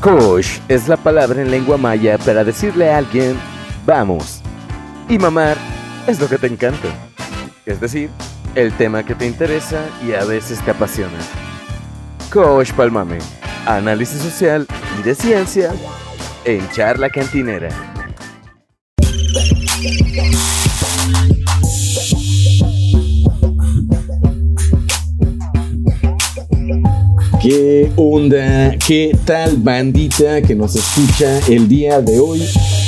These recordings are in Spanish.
Kosh es la palabra en lengua maya para decirle a alguien, vamos. Y mamar es lo que te encanta. Es decir, el tema que te interesa y a veces te apasiona. Kosh Palmame, análisis social y de ciencia en charla cantinera. ¿Qué onda? ¿Qué tal bandita que nos escucha el día de hoy?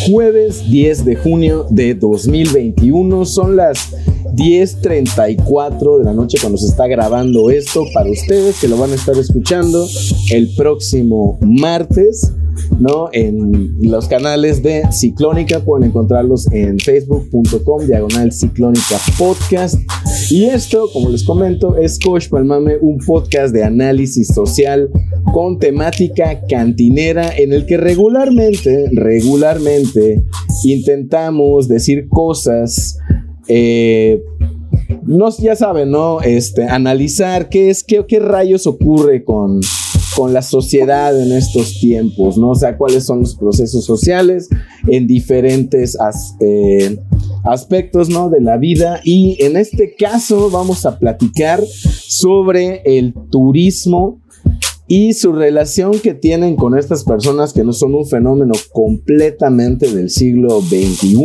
Jueves 10 de junio de 2021. Son las 10.34 de la noche cuando se está grabando esto para ustedes que lo van a estar escuchando el próximo martes. ¿no? En los canales de Ciclónica pueden encontrarlos en facebook.com diagonal Ciclónica Podcast. Y esto, como les comento, es Coach Palmame, un podcast de análisis social con temática cantinera en el que regularmente, regularmente intentamos decir cosas eh, no, ya saben, ¿no? Este, analizar qué es, qué, qué rayos ocurre con, con la sociedad en estos tiempos, ¿no? O sea, cuáles son los procesos sociales en diferentes eh, aspectos, ¿no? De la vida. Y en este caso vamos a platicar sobre el turismo y su relación que tienen con estas personas que no son un fenómeno completamente del siglo XXI,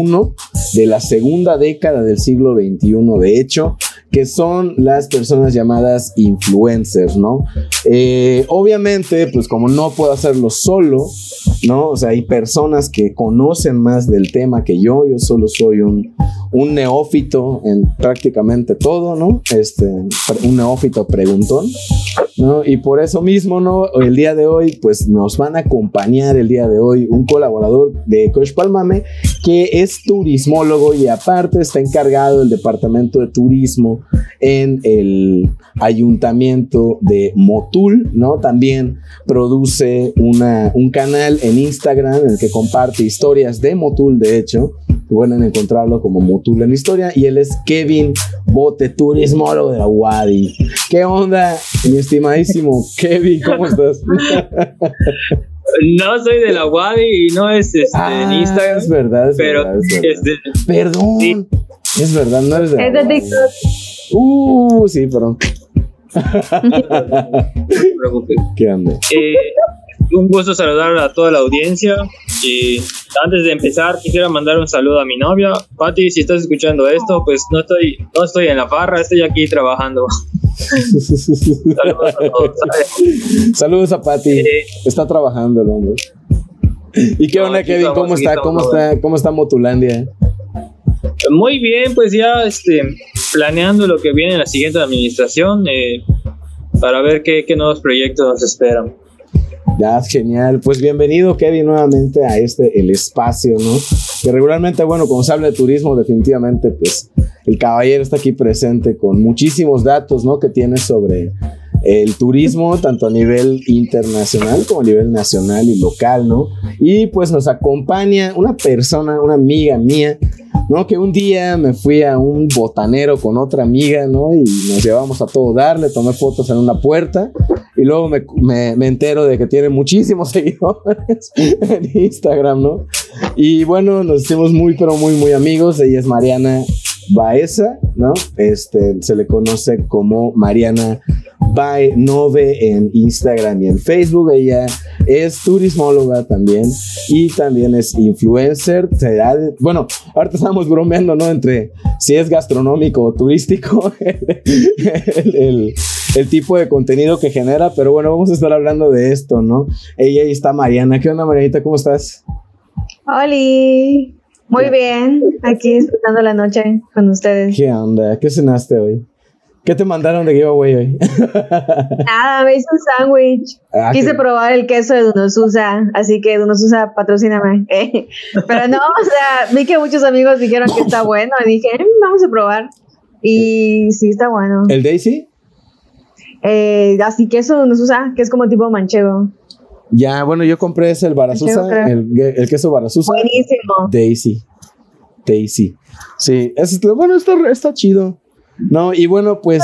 de la segunda década del siglo XXI, de hecho, que son las personas llamadas influencers, ¿no? Eh, obviamente, pues como no puedo hacerlo solo, ¿no? O sea, hay personas que conocen más del tema que yo, yo solo soy un, un neófito en prácticamente todo, ¿no? Este, un neófito preguntón, ¿no? Y por eso mismo, ¿no? El día de hoy, pues nos van a acompañar el día de hoy un colaborador de Coach Palmame que es turismólogo y aparte está encargado del departamento de turismo en el ayuntamiento de Motul, ¿no? También produce una, un canal en Instagram en el que comparte historias de Motul, de hecho, pueden encontrarlo como Motul en historia y él es Kevin Bote, turismólogo de la Wadi. ¿Qué onda, mi estimadísimo Kevin? ¿Cómo estás? No soy de la Wadi y no es este, Ah, en Instagram. Es verdad, es pero verdad. Es verdad. este, Perdón. Sí. Es verdad, no eres de la Es de. TikTok. Uh, sí, perdón. no te preocupes. ¿Qué onda? Eh, un gusto saludar a toda la audiencia y antes de empezar quisiera mandar un saludo a mi novia. Patti, si estás escuchando esto, pues no estoy, no estoy en la farra, estoy aquí trabajando. Saludos a todos. ¿sabes? Saludos a Pati. Eh, Está trabajando el hombre. ¿Y qué No, onda, Kevin? estamos, ¿Cómo está? estamos, ¿Cómo está? ¿Cómo está Motulandia? Muy bien, pues ya este, planeando lo que viene en la siguiente administración eh, para ver qué, qué nuevos proyectos nos esperan. Ya, genial. Pues bienvenido, Kevin, nuevamente a este, el espacio, ¿no? Que regularmente, bueno, como se habla de turismo, definitivamente, pues el caballero está aquí presente con muchísimos datos, ¿no? Que tiene sobre el turismo, tanto a nivel internacional como a nivel nacional y local, ¿no? Y pues nos acompaña una persona, una amiga mía, ¿no? Que un día me fui a un botanero con otra amiga, ¿no? Y nos llevamos a todo dar, le tomé fotos en una puerta y luego me, me- me entero de que tiene muchísimos seguidores en Instagram, ¿no? Y bueno, nos hicimos muy, pero muy, muy amigos. Ella es Mariana Baeza, ¿no? Este, se le conoce como Mariana Baenove en Instagram y en Facebook. Ella es turismóloga también y también es influencer. Bueno, ahorita estamos bromeando, ¿no? Entre si es gastronómico o turístico el, tipo de contenido que genera, pero bueno, vamos a estar hablando de esto, ¿no? Ella ahí está Mariana. ¿Qué onda, Marianita? ¿Cómo estás? Oli. Muy bien. Aquí disfrutando la noche con ustedes. ¿Qué onda? ¿Qué cenaste hoy? ¿Qué te mandaron de giveaway hoy? Nada, me hice un sándwich. Ah, Quise qué- probar el queso de Dunosusa, así que Dunosusa, patrocíname. Eh, Pero no, o sea, vi que muchos amigos dijeron que está bueno y dije, "Mm, vamos a probar. Y sí, está bueno. ¿El Daisy? Eh, así queso Dunosusa, que es como tipo manchego. Ya, bueno, yo compré ese, el Barazusa, el, el queso Barazusa. Buenísimo. Daisy. Daisy. Sí, es, bueno, está, está chido. No, y bueno, pues.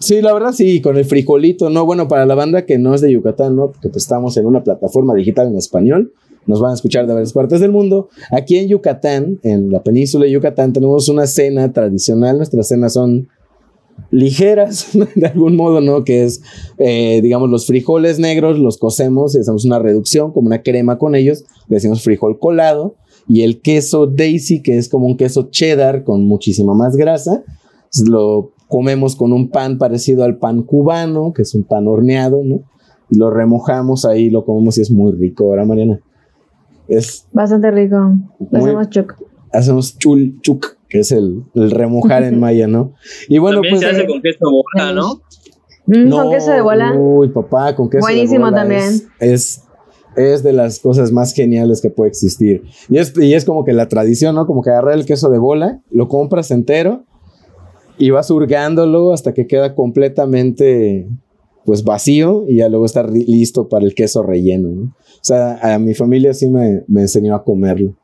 Sí, la verdad sí, con el frijolito, ¿no? Bueno, para la banda que no es de Yucatán, ¿no? Porque pues, estamos en una plataforma digital en español, nos van a escuchar de varias partes del mundo. Aquí en Yucatán, en la península de Yucatán, tenemos una cena tradicional, nuestras cenas son ligeras, de algún modo, ¿no? Que es, eh, digamos, los frijoles negros los cocemos y hacemos una reducción, como una crema con ellos, le decimos frijol colado, y el queso Daisy, que es como un queso cheddar con muchísima más grasa, lo comemos con un pan parecido al pan cubano, que es un pan horneado, ¿no? Y lo remojamos ahí, lo comemos y es muy rico, ¿verdad, Mariana? Es Bastante rico. Hacemos chuc. Hacemos chul, chuk, que es el, el remojar en maya, ¿no? Y bueno, También pues. se hace con queso bola, ¿no? Mm, con queso de bola. Uy, papá, con queso Buenísimo de bola. también. Es, es, es de las cosas más geniales que puede existir. Y es, y es como que la tradición, ¿no? Como que agarrar el queso de bola, lo compras entero y vas hurgándolo hasta que queda completamente pues vacío y ya luego está listo para el queso relleno, ¿no? O sea, a mi familia sí me, me enseñó a comerlo.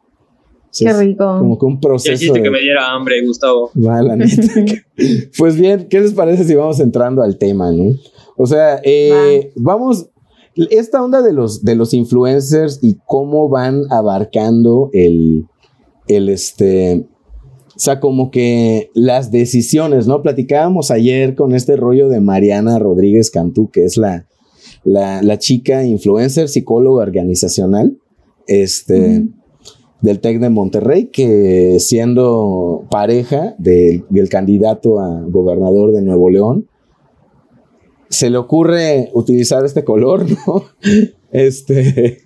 Qué rico. Como que un Ya proceso. hiciste de- que me diera hambre, Gustavo. Va, la neta. pues bien, ¿qué les parece si vamos entrando al tema, no? O sea, eh, vamos, esta onda de los, de los influencers y cómo van abarcando el, el este, o sea, como que las decisiones, ¿no? Platicábamos ayer con este rollo de Mariana Rodríguez Cantú, que es la, la, la chica influencer, psicóloga organizacional, este. Del TEC de Monterrey, que siendo pareja del, del candidato a gobernador de Nuevo León, se le ocurre utilizar este color, ¿no? Este,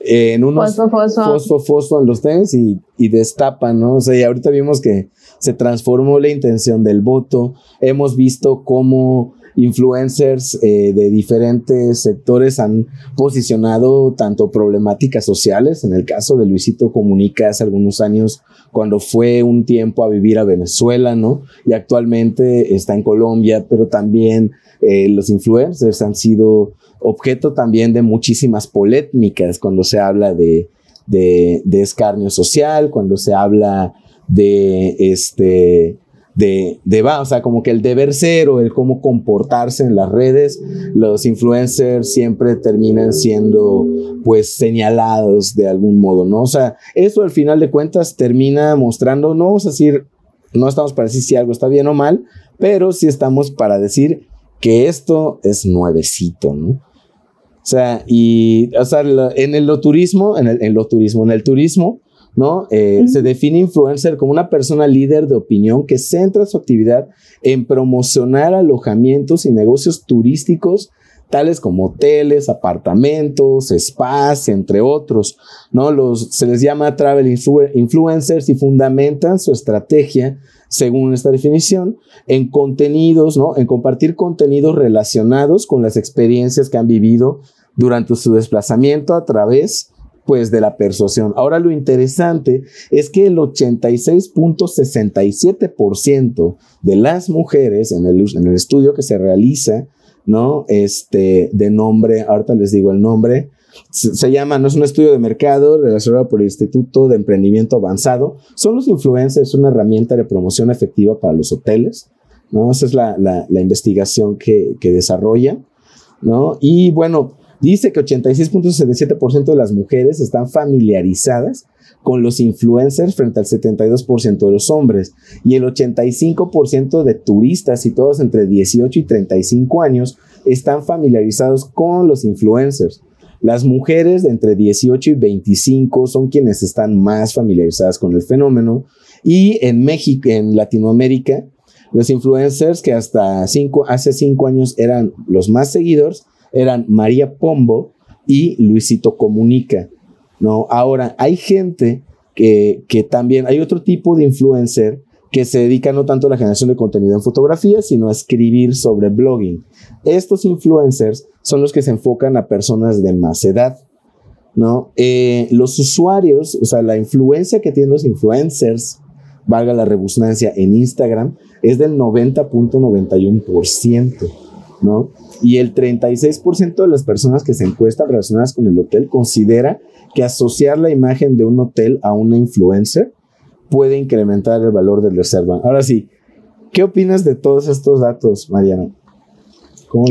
en unos Fosfo, en los tenis y, y destapan, ¿no? O sea, y ahorita vimos que se transformó la intención del voto. Hemos visto cómo influencers eh, de diferentes sectores han posicionado tanto problemáticas sociales, en el caso de Luisito Comunica hace algunos años, cuando fue un tiempo a vivir a Venezuela, ¿no? Y actualmente está en Colombia, pero también eh, los influencers han sido objeto también de muchísimas polémicas cuando se habla de, de, de escarnio social, cuando se habla de este de, de va, o sea, como que el deber ser o el cómo comportarse en las redes, los influencers siempre terminan siendo pues señalados de algún modo, ¿no? O sea, eso al final de cuentas termina mostrando, no vamos a decir, no estamos para decir si algo está bien o mal, pero sí estamos para decir que esto es nuevecito, ¿no? O sea, y, o sea, en el turismo, en el, en lo turismo, en el turismo, ¿no? Eh. Se define influencer como una persona líder de opinión que centra su actividad en promocionar alojamientos y negocios turísticos tales como hoteles, apartamentos, spas, entre otros, ¿no? Los, se les llama travel influ- influencers y fundamentan su estrategia, según esta definición, en contenidos, ¿no? En compartir contenidos relacionados con las experiencias que han vivido durante su desplazamiento a través pues de la persuasión. Ahora lo interesante es que el 86.67% de las mujeres en el, en el estudio que se realiza, ¿no? Este, de nombre, ahorita les digo el nombre, se, llama, no es un estudio de mercado relacionado por el Instituto de Emprendimiento Avanzado, son los influencers una herramienta de promoción efectiva para los hoteles, ¿no? Esa es la, la, la investigación que, que desarrolla, ¿no? Y bueno, dice que 86.67% de las mujeres están familiarizadas con los influencers frente al 72% de los hombres y el 85% de turistas situados entre 18 y 35 años están familiarizados con los influencers. Las mujeres de entre 18 y 25 son quienes están más familiarizadas con el fenómeno y en México, en Latinoamérica, los influencers que hasta cinco, hace cinco años eran los más seguidores eran María Pombo y Luisito Comunica. ¿no? Ahora, hay gente que, que también, hay otro tipo de influencer que se dedica no tanto a la generación de contenido en fotografía, sino a escribir sobre blogging. Estos influencers son los que se enfocan a personas de más edad. ¿no? Eh, los usuarios, o sea, la influencia que tienen los influencers, valga la rebusnancia, en Instagram, es del 90.91%, ¿no? Y el 36% de las personas que se encuestan relacionadas con el hotel considera que asociar la imagen de un hotel a una influencer puede incrementar el valor del reserva. Ahora sí, ¿qué opinas de todos estos datos, Mariana?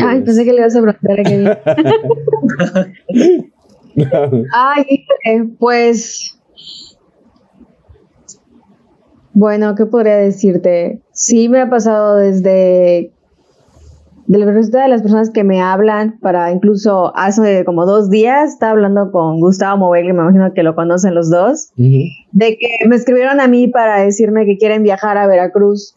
Ay, pensé que le ibas a preguntar a Kevin. Ay, pues. Bueno, ¿qué podría decirte? Sí me ha pasado desde de la de las personas que me hablan para incluso hace como dos días estaba hablando con Gustavo Movegli, me imagino que lo conocen los dos, de que me escribieron a mí para decirme que quieren viajar a Veracruz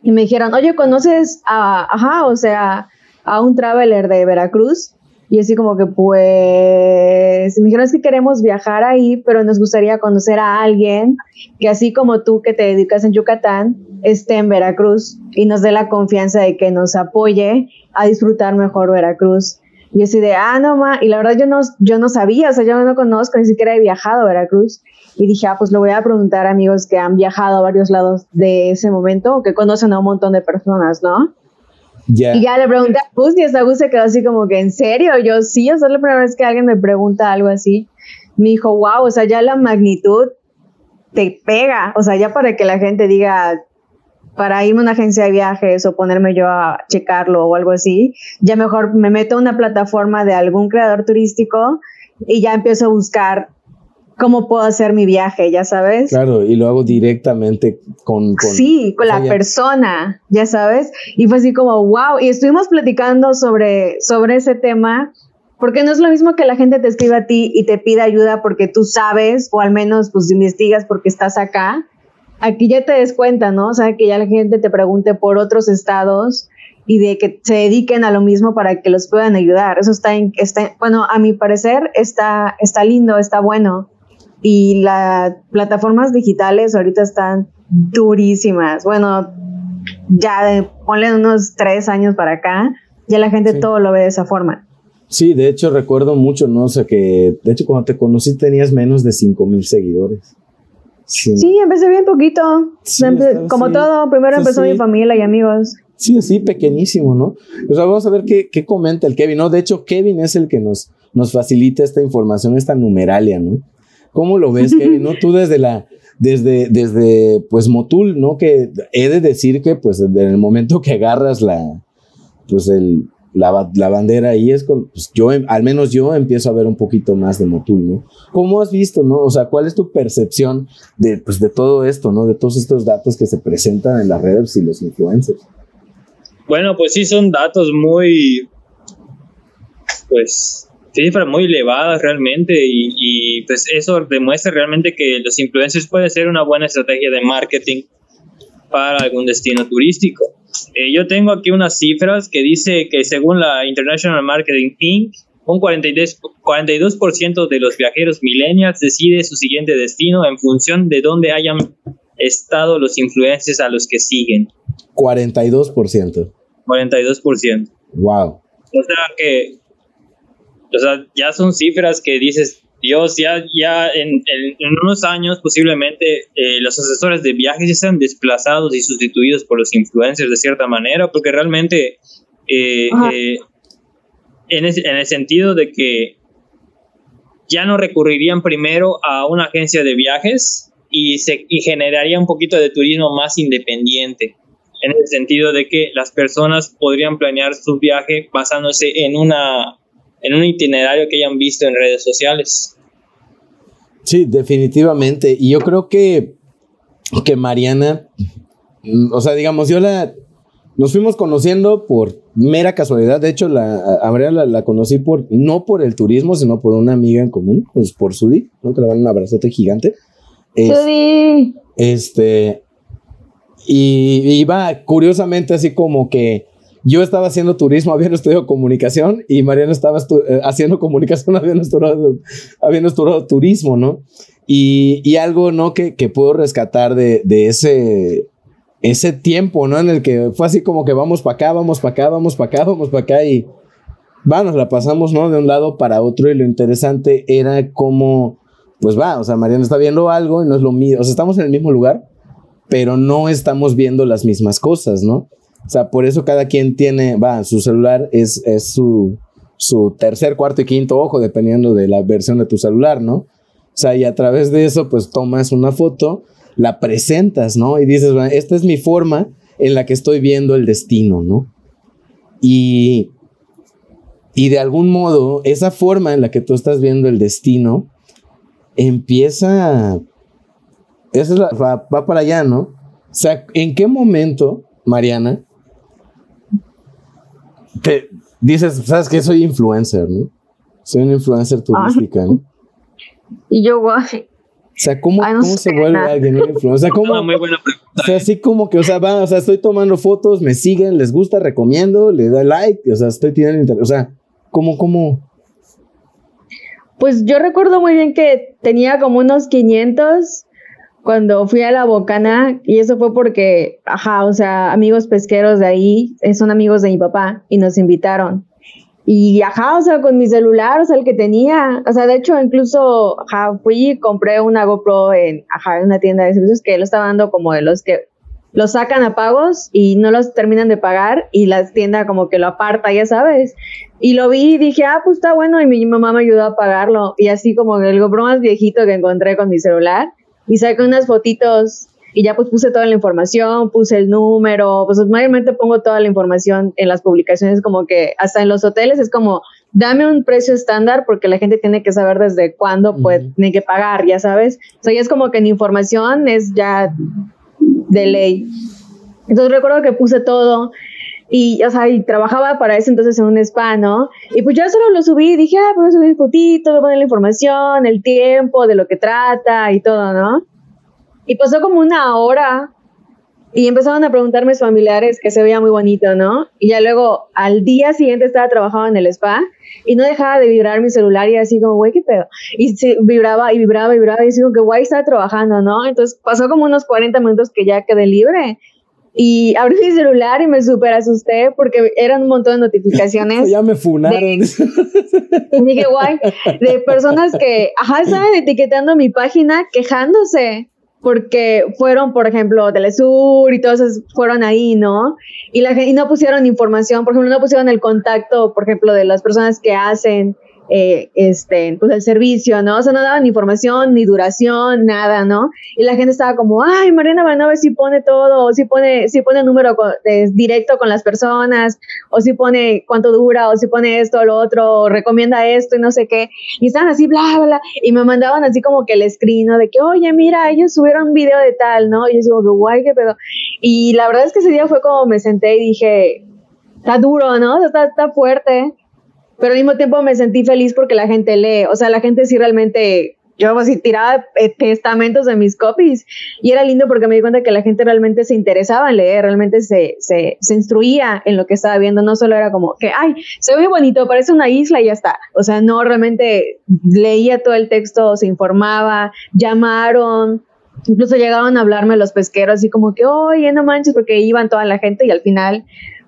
y me dijeron, oye, ¿conoces a, ajá, o sea, a un traveler de Veracruz? Y así como que pues, me dijeron es que queremos viajar ahí, pero nos gustaría conocer a alguien que así como tú que te dedicas en Yucatán, esté en Veracruz y nos dé la confianza de que nos apoye a disfrutar mejor Veracruz. Y así de, ah, no, ma, y la verdad yo no, yo no sabía, o sea, yo no conozco, ni siquiera he viajado a Veracruz. Y dije, ah, pues lo voy a preguntar a amigos que han viajado a varios lados de ese momento o que conocen a un montón de personas, ¿no? Y ya le pregunté a Gus y esa Gus se quedó así como que, ¿en serio? Yo sí, o sea, la primera vez que alguien me pregunta algo así. Me dijo, wow, o sea, ya la magnitud te pega, o sea, ya para que la gente diga, para irme a una agencia de viajes o ponerme yo a checarlo o algo así, ya mejor me meto a una plataforma de algún creador turístico y ya empiezo a buscar cómo puedo hacer mi viaje, ya sabes. Claro, y lo hago directamente con... con sí, con la persona, ya sabes. Y fue así como, wow, y estuvimos platicando sobre, sobre ese tema, porque no es lo mismo que la gente te escriba a ti y te pida ayuda porque tú sabes, o al menos pues investigas porque estás acá. Aquí ya te des cuenta, ¿no? O sea, que ya la gente te pregunte por otros estados y de que se dediquen a lo mismo para que los puedan ayudar. Eso está, está bueno, a mi parecer está, está lindo, está bueno y las plataformas digitales ahorita están durísimas. Bueno, ya de, ponle unos tres años para acá, ya la gente todo lo ve de esa forma. Sí, de hecho recuerdo mucho, ¿no? O sea que, de hecho cuando te conocí tenías menos de 5 mil seguidores. Sí. empecé bien poquito. como todo, primero empezó mi familia y amigos. Sí, así pequeñísimo, ¿no? O sea, vamos a ver qué, qué comenta el Kevin, ¿no? De hecho, Kevin es el que nos, nos facilita esta información, esta numeralia, ¿no? ¿Cómo lo ves, Kevin? ¿No? Tú desde la, desde, desde, pues, Motul, ¿no? Que he de decir que, pues, en el momento que agarras la, pues, el, la, la bandera ahí es con, pues, yo, al menos yo empiezo a ver un poquito más de Motul, ¿no? ¿Cómo has visto, no? O sea, ¿cuál es tu percepción de, pues, de todo esto, ¿no? De todos estos datos que se presentan en las redes y los influencers. Bueno, pues sí, son datos muy, pues, cifras muy elevadas realmente y, pues eso demuestra realmente que los influencers puede ser una buena estrategia de marketing para algún destino turístico. Eh, yo tengo aquí unas cifras que dice que según la International Marketing Inc., un 42%, 42 de los viajeros millennials decide su siguiente destino en función de dónde hayan estado los influencers a los que siguen. 42%. 42%. Wow. O sea que o sea, ya son cifras que dices, Dios, ya, ya en, unos años posiblemente eh, los asesores de viajes ya están desplazados y sustituidos por los influencers de cierta manera, porque realmente eh, eh, en, en el sentido de que ya no recurrirían primero a una agencia de viajes y, se, y generaría un poquito de turismo más independiente, en el sentido de que las personas podrían planear su viaje basándose en una en un itinerario que hayan visto en redes sociales. Sí, definitivamente. Y yo creo que, que Mariana, mm, o sea, digamos, yo la, nos fuimos conociendo por mera casualidad. De hecho, la, a Mariana la, conocí por, no por el turismo, sino por una amiga en común, pues por Sudi, ¿no? Que le van un abrazote gigante. Sudi. Este, y iba curiosamente así como que yo estaba haciendo turismo, habiendo estudiado comunicación y Mariana estaba eh, haciendo comunicación, habiendo estudiado, habiendo estudiado turismo, ¿no? Y, y algo, ¿no? Que, que puedo rescatar de, de, ese, ese tiempo, ¿no? En el que fue así como que vamos para acá, vamos para acá, vamos para acá, vamos para acá y vamos, la pasamos, ¿no? De un lado para otro y lo interesante era como, pues va, o sea, Mariana está viendo algo y no es lo mío, o sea, estamos en el mismo lugar, pero no estamos viendo las mismas cosas, ¿no? O sea, por eso cada quien tiene, va, su celular es, es su, su tercer, cuarto y quinto ojo, dependiendo de la versión de tu celular, ¿no? O sea, y a través de eso, pues tomas una foto, la presentas, ¿no? Y dices, bueno, esta es mi forma en la que estoy viendo el destino, ¿no? Y, y de algún modo, esa forma en la que tú estás viendo el destino empieza, esa es la- va, va para allá, ¿no? O sea, ¿en qué momento, Mariana, te dices, sabes que soy influencer, ¿no? Soy una influencer turística, ¿no? Y yo, guay. O sea, ¿cómo, Ay, no cómo se vuelve nada. alguien un influencer? O sea, ¿cómo, Una muy buena pregunta. o sea, así como que, o sea, va, o sea, estoy tomando fotos, me siguen, les gusta, recomiendo, le da like, o sea, estoy teniendo interés, o sea, ¿cómo, cómo? Pues yo recuerdo muy bien que tenía como unos 500 cuando fui a la Bocana y eso fue porque, ajá, o sea, amigos pesqueros de ahí, eh, son amigos de mi papá y nos invitaron. Y ajá, o sea, con mi celular, o sea, el que tenía, o sea, de hecho, incluso, ajá, fui y compré una GoPro en, ajá, en una tienda de servicios que lo estaba dando como de los que los sacan a pagos y no los terminan de pagar y la tienda como que lo aparta, ya sabes. Y lo vi y dije, ah, pues está bueno, y mi mamá me ayudó a pagarlo. Y así como el GoPro más viejito que encontré con mi celular, y saqué unas fotitos y ya pues puse toda la información, puse el número, pues mayormente pongo toda la información en las publicaciones, como que hasta en los hoteles es como, dame un precio estándar porque la gente tiene que saber desde cuándo pues Ujú. tiene que pagar, ya sabes. O sea, ya es como que en información es ya de ley. Entonces recuerdo que puse todo y, o sea, y trabajaba para eso entonces en un spa, ¿no? Y pues ya solo lo subí y dije, ah, voy a subir fotito, voy a poner la información, el tiempo, de lo que trata y todo, ¿no? Y pasó como una hora y empezaron a preguntarme mis familiares que se veía muy bonito, ¿no? Y ya luego al día siguiente estaba trabajando en el spa y no dejaba de vibrar mi celular y así como, güey, qué pedo. Y se vibraba y vibraba y vibraba y así como que, guay, estaba trabajando, ¿no? Entonces pasó como unos 40 minutos que ya quedé libre. Y abrí mi celular y me súper asusté porque eran un montón de notificaciones. Ya me funaron. Y dije, guay, de personas que, ajá, estaban etiquetando mi página quejándose porque fueron, por ejemplo, Telesur y todos esos fueron ahí, ¿no? Y, la, y no pusieron información, por ejemplo, no pusieron el contacto, por ejemplo, de las personas que hacen eh, este, pues el servicio, ¿no? O sea, no daban ni información, ni duración, nada, ¿no? Y la gente estaba como, ay, Mariana Banove sí pone todo, o sí pone, sí pone número directo con las personas, o sí pone cuánto dura, o sí pone esto, lo otro, o recomienda esto y no sé qué. Y estaban así, bla, bla, bla, y me mandaban así como que el screen, ¿no? De que, oye, mira, ellos subieron un video de tal, ¿no? Y yo digo, guay, qué pedo. Y la verdad es que ese día fue como me senté y dije, está duro, ¿no? Está, está fuerte. Pero al mismo tiempo me sentí feliz porque la gente lee. O sea, la gente sí realmente. Yo así tiraba eh, testamentos de mis copies y era lindo porque me di cuenta que la gente realmente se interesaba en leer, realmente se, se, se instruía en lo que estaba viendo, no solo era como que, ay, se ve bonito, parece una isla y ya está. O sea, no, realmente leía todo el texto, se informaba, llamaron, incluso llegaron a hablarme los pesqueros así como que, oye, no manches, porque iban toda la gente y al final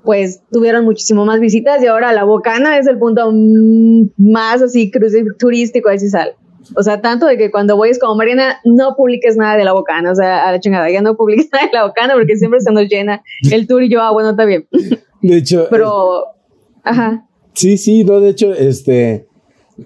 pues tuvieron muchísimo más visitas y ahora la Bocana es el punto mm, más así cruci- turístico de Cisal. O sea, tanto de que cuando voy es como, Mariana, no publiques nada de la Bocana, o sea, a la chingada, ya no publiques nada de la Bocana porque siempre se nos llena el tour y yo, ah, bueno, está bien. De hecho, Pero, ajá, Sí, sí, no, de hecho, este,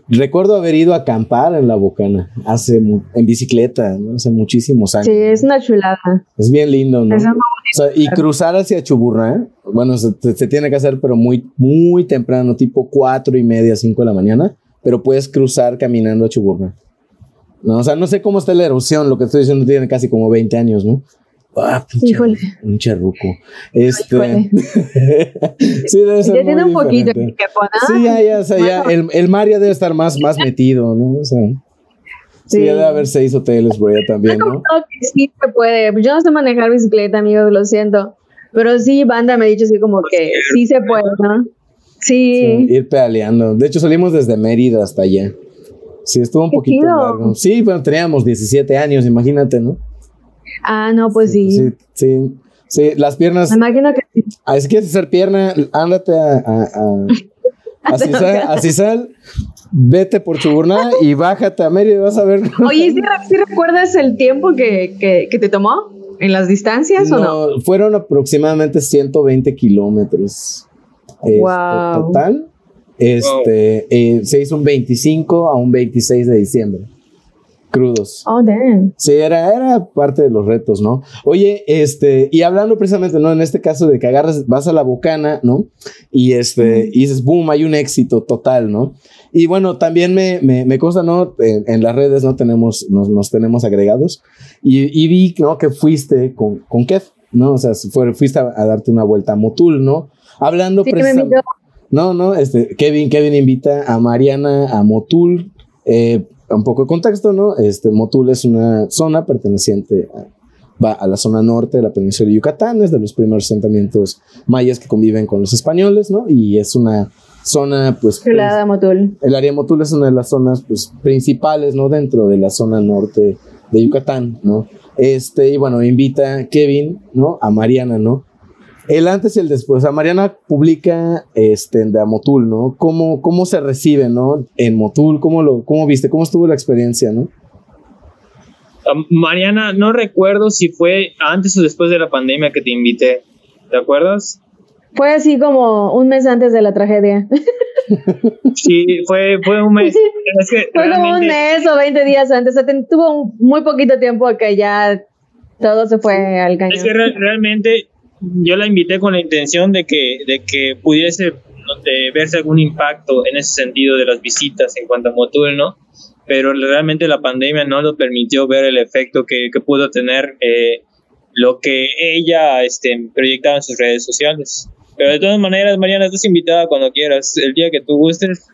recuerdo haber ido a acampar en la Bocana hace, en bicicleta, ¿no? hace muchísimos años. sí, es una chulada. Es bien lindo, ¿no? Es una- O sea, y cruzar hacia Chuburná, bueno, se, tiene que hacer, pero muy, muy temprano, tipo cuatro y media, cinco de la mañana, pero puedes cruzar caminando a Chuburná. No, o sea, no sé cómo está la erosión, lo que estoy diciendo tiene casi como 20 años, ¿no? Ah, pinche, un charruco. Este, Híjole. sí, debe ser Ya tiene un poquito que poner. Sí, ya, ya, o sea, ya, el, el mar ya debe estar más, más metido, ¿no? O sea, sí. Sí. ya debe haber seis hoteles por allá también, ¿no? que sí se puede. Yo no sé manejar bicicleta, amigos, lo siento. Pero sí, banda me ha dicho así como que sí se puede, ¿no? Sí, Sí. ir pedaleando. De hecho, salimos desde Mérida hasta allá. Sí, estuvo un poquito largo. Sí, bueno, teníamos 17 años, imagínate, ¿no? Ah, no, pues sí. Sí, sí. Sí, las piernas. Me imagino que sí. Ah, si quieres hacer pierna, ándate a, a, a, a Cisal, a Cisal, vete por Chuburná y bájate a Mérida y vas a ver. Oye, ¿sí, sí recuerdas el tiempo que, que, que te tomó en las distancias o no? No, fueron aproximadamente 120 kilómetros. Este, Wow. Total. Este, eh, se hizo un 25 a un 26 de diciembre. Crudos. Oh, damn. Sí, era, era parte de los retos, ¿no? Oye, este, y hablando precisamente, ¿no? En este caso de que agarras, vas a la bocana, ¿no? Y este, y dices, boom, hay un éxito total, ¿no? Y bueno, también me, me, me consta, ¿no? En, en las redes, ¿no? Tenemos, nos, nos tenemos agregados. Y, y vi, ¿no? Que fuiste con, con Kev, ¿no? O sea, fue- fuiste a, a darte una vuelta a Motul, ¿no? Hablando Sí, precisamente. No, no, este, Kevin, Kevin invita a Mariana a Motul. Eh, un poco de contexto, ¿no? Este, Motul es una zona perteneciente a, va a la zona norte de la península de Yucatán, es de los primeros asentamientos mayas que conviven con los españoles, ¿no? Y es una zona, pues, Chulada Motul. el área de Motul es una de las zonas pues, principales, ¿no? Dentro de la zona norte de Yucatán, ¿no? Este, y bueno, invita a Kevin, ¿no? A Mariana, ¿no? El antes y el después. A Mariana publica este, de Motul, ¿no? ¿Cómo, ¿Cómo se recibe, ¿no? En Motul, ¿cómo lo cómo viste? ¿Cómo estuvo la experiencia, ¿no? Ah, Mariana, no recuerdo si fue antes o después de la pandemia que te invité. ¿Te acuerdas? Fue así como un mes antes de la tragedia. Sí, fue, fue un mes. Es que Fue como un mes o 20 días antes. O sea, tuvo un- muy poquito tiempo que ya todo se fue al cañón. Es que re- realmente yo la invité con la intención de que, de que pudiese de verse algún impacto en ese sentido de las visitas en cuanto a Motul, ¿no? Pero realmente la pandemia no lo permitió ver el efecto que, que pudo tener eh, lo que ella este, proyectaba en sus redes sociales. Pero de todas maneras, Mariana, estás invitada cuando quieras. El día que tú gustes,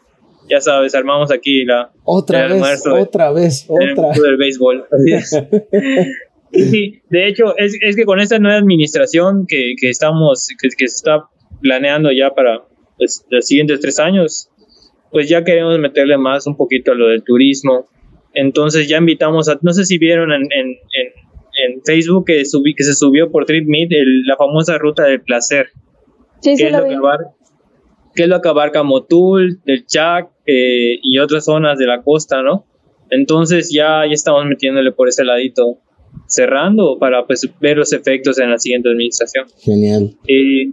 ya sabes, armamos aquí la, Otra vez, almuerzo de- otra vez, otra. del béisbol. Así es. Sí, de hecho, es, es que con esta nueva administración que, que estamos, que, que se está planeando ya para pues, los siguientes tres años, pues ya queremos meterle más un poquito a lo del turismo. Entonces ya invitamos a, no sé si vieron en, en, en, en Facebook que, subí, que se subió por TripMeet la famosa ruta del placer Sí, que sí es lo lo que abarca, que es lo que abarca Motul, el Chac eh, y otras zonas de la costa, ¿no? Entonces ya, ya estamos metiéndole por ese ladito, cerrando para pues, ver los efectos en la siguiente administración. Genial. Eh,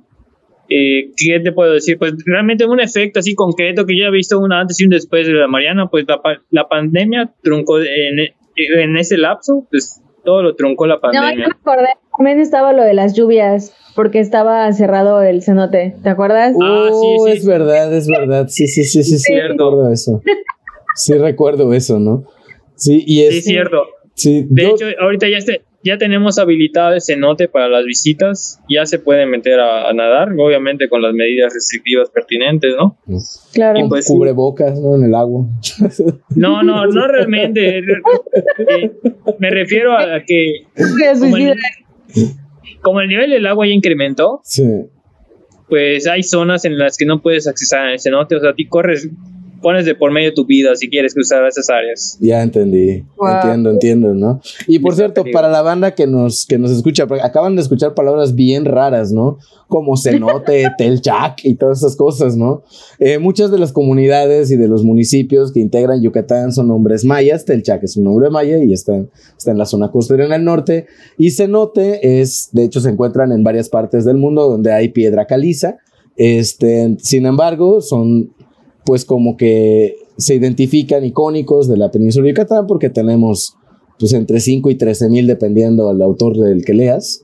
eh, ¿Qué te puedo decir? Pues realmente un efecto así concreto que yo he visto un antes y un después de la Mariana, pues la, la pandemia truncó en, en ese lapso, pues todo lo truncó la No, ya pandemia. me acordé. También estaba lo de las lluvias, porque estaba cerrado el cenote. ¿Te acuerdas? Ah, sí, Oh, sí. es verdad, es verdad. Sí, sí, sí, sí, sí, Cierto. recuerdo eso. Sí, recuerdo eso, ¿no? Sí, y es. Sí, cierto. Sí, De yo- hecho, ahorita ya, este- ya tenemos habilitado el cenote para las visitas, ya se pueden meter a, a nadar, obviamente con las medidas restrictivas pertinentes, ¿no? claro. y pues- cubrebocas, ¿no? En el agua. No, no, no realmente. Eh, me refiero a que el, como el nivel del agua ya incrementó, Sí. pues hay zonas en las que no puedes accesar al cenote, o sea, ti corres, pones de por medio tu vida si quieres cruzar esas áreas. Ya entendí, Wow. entiendo, entiendo, ¿no? Y por cierto, para la banda que nos, que nos escucha, acaban de escuchar palabras bien raras, ¿no? Como cenote, telchac y todas esas cosas, ¿no? Eh, muchas de las comunidades y de los municipios que integran Yucatán son nombres mayas. Telchac es un nombre maya y está, está en la zona costera en el norte. Y cenote es, de hecho, se encuentran en varias partes del mundo donde hay piedra caliza. Este, sin embargo, son pues como que se identifican icónicos de la península de Yucatán porque tenemos pues entre 5 y 13 mil dependiendo al autor del que leas,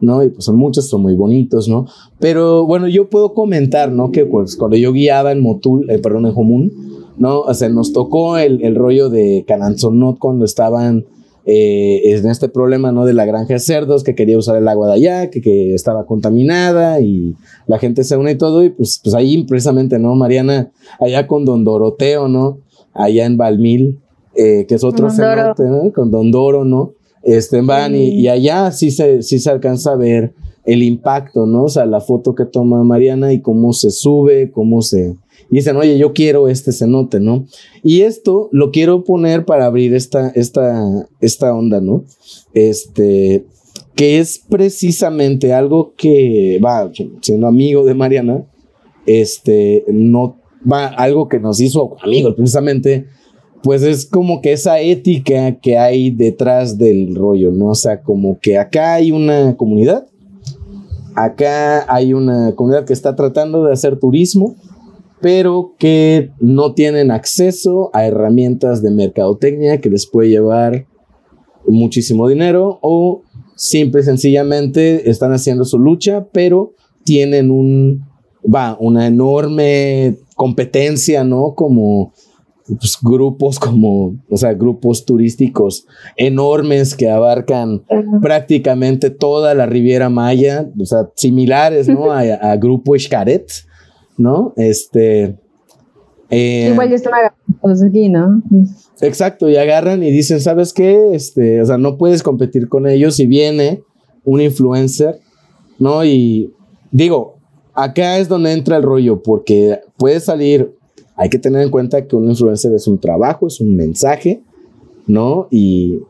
¿no? Y pues son muchos, son muy bonitos, ¿no? Pero bueno, yo puedo comentar, ¿no? Que pues cuando yo guiaba en Motul, eh, perdón, en Jomún, ¿no? O sea, nos tocó el, el rollo de Cananzonot cuando estaban eh, en este problema, ¿no? De la granja de cerdos, que quería usar el agua de allá, que, que estaba contaminada y la gente se une y todo, y pues, pues ahí precisamente, ¿no? Mariana, allá con Don Doroteo, ¿no? Allá en Valmil, eh, que es otro Don cenote, ¿no? Con Don Doro, ¿no? Este, van y, y allá sí se, sí se alcanza a ver el impacto, ¿no? O sea, la foto que toma Mariana y cómo se sube, cómo se... Y dicen, oye, yo quiero este cenote, ¿no? Y esto lo quiero poner para abrir esta, esta, esta onda, ¿no? Este, que es precisamente algo que, va, siendo amigo de Mariana, este, no, va, algo que nos hizo amigos precisamente, pues es como que esa ética que hay detrás del rollo, ¿no? O sea, como que acá hay una comunidad, acá hay una comunidad que está tratando de hacer turismo, pero que no tienen acceso a herramientas de mercadotecnia que les puede llevar muchísimo dinero o simple y sencillamente están haciendo su lucha, pero tienen un, va, una enorme competencia, ¿no? Como pues, grupos como, o sea, grupos turísticos enormes que abarcan prácticamente toda la Riviera Maya, o sea, similares, ¿no? a, Grupo Xcaret, ¿no? Este... Eh, Igual ya están aquí, ¿no? Exacto, y agarran y dicen, ¿sabes qué? Este, o sea, no puedes competir con ellos y viene un influencer, ¿no? Y digo, acá es donde entra el rollo, porque puede salir hay que tener en cuenta que un influencer es un trabajo, es un mensaje, ¿no? Y,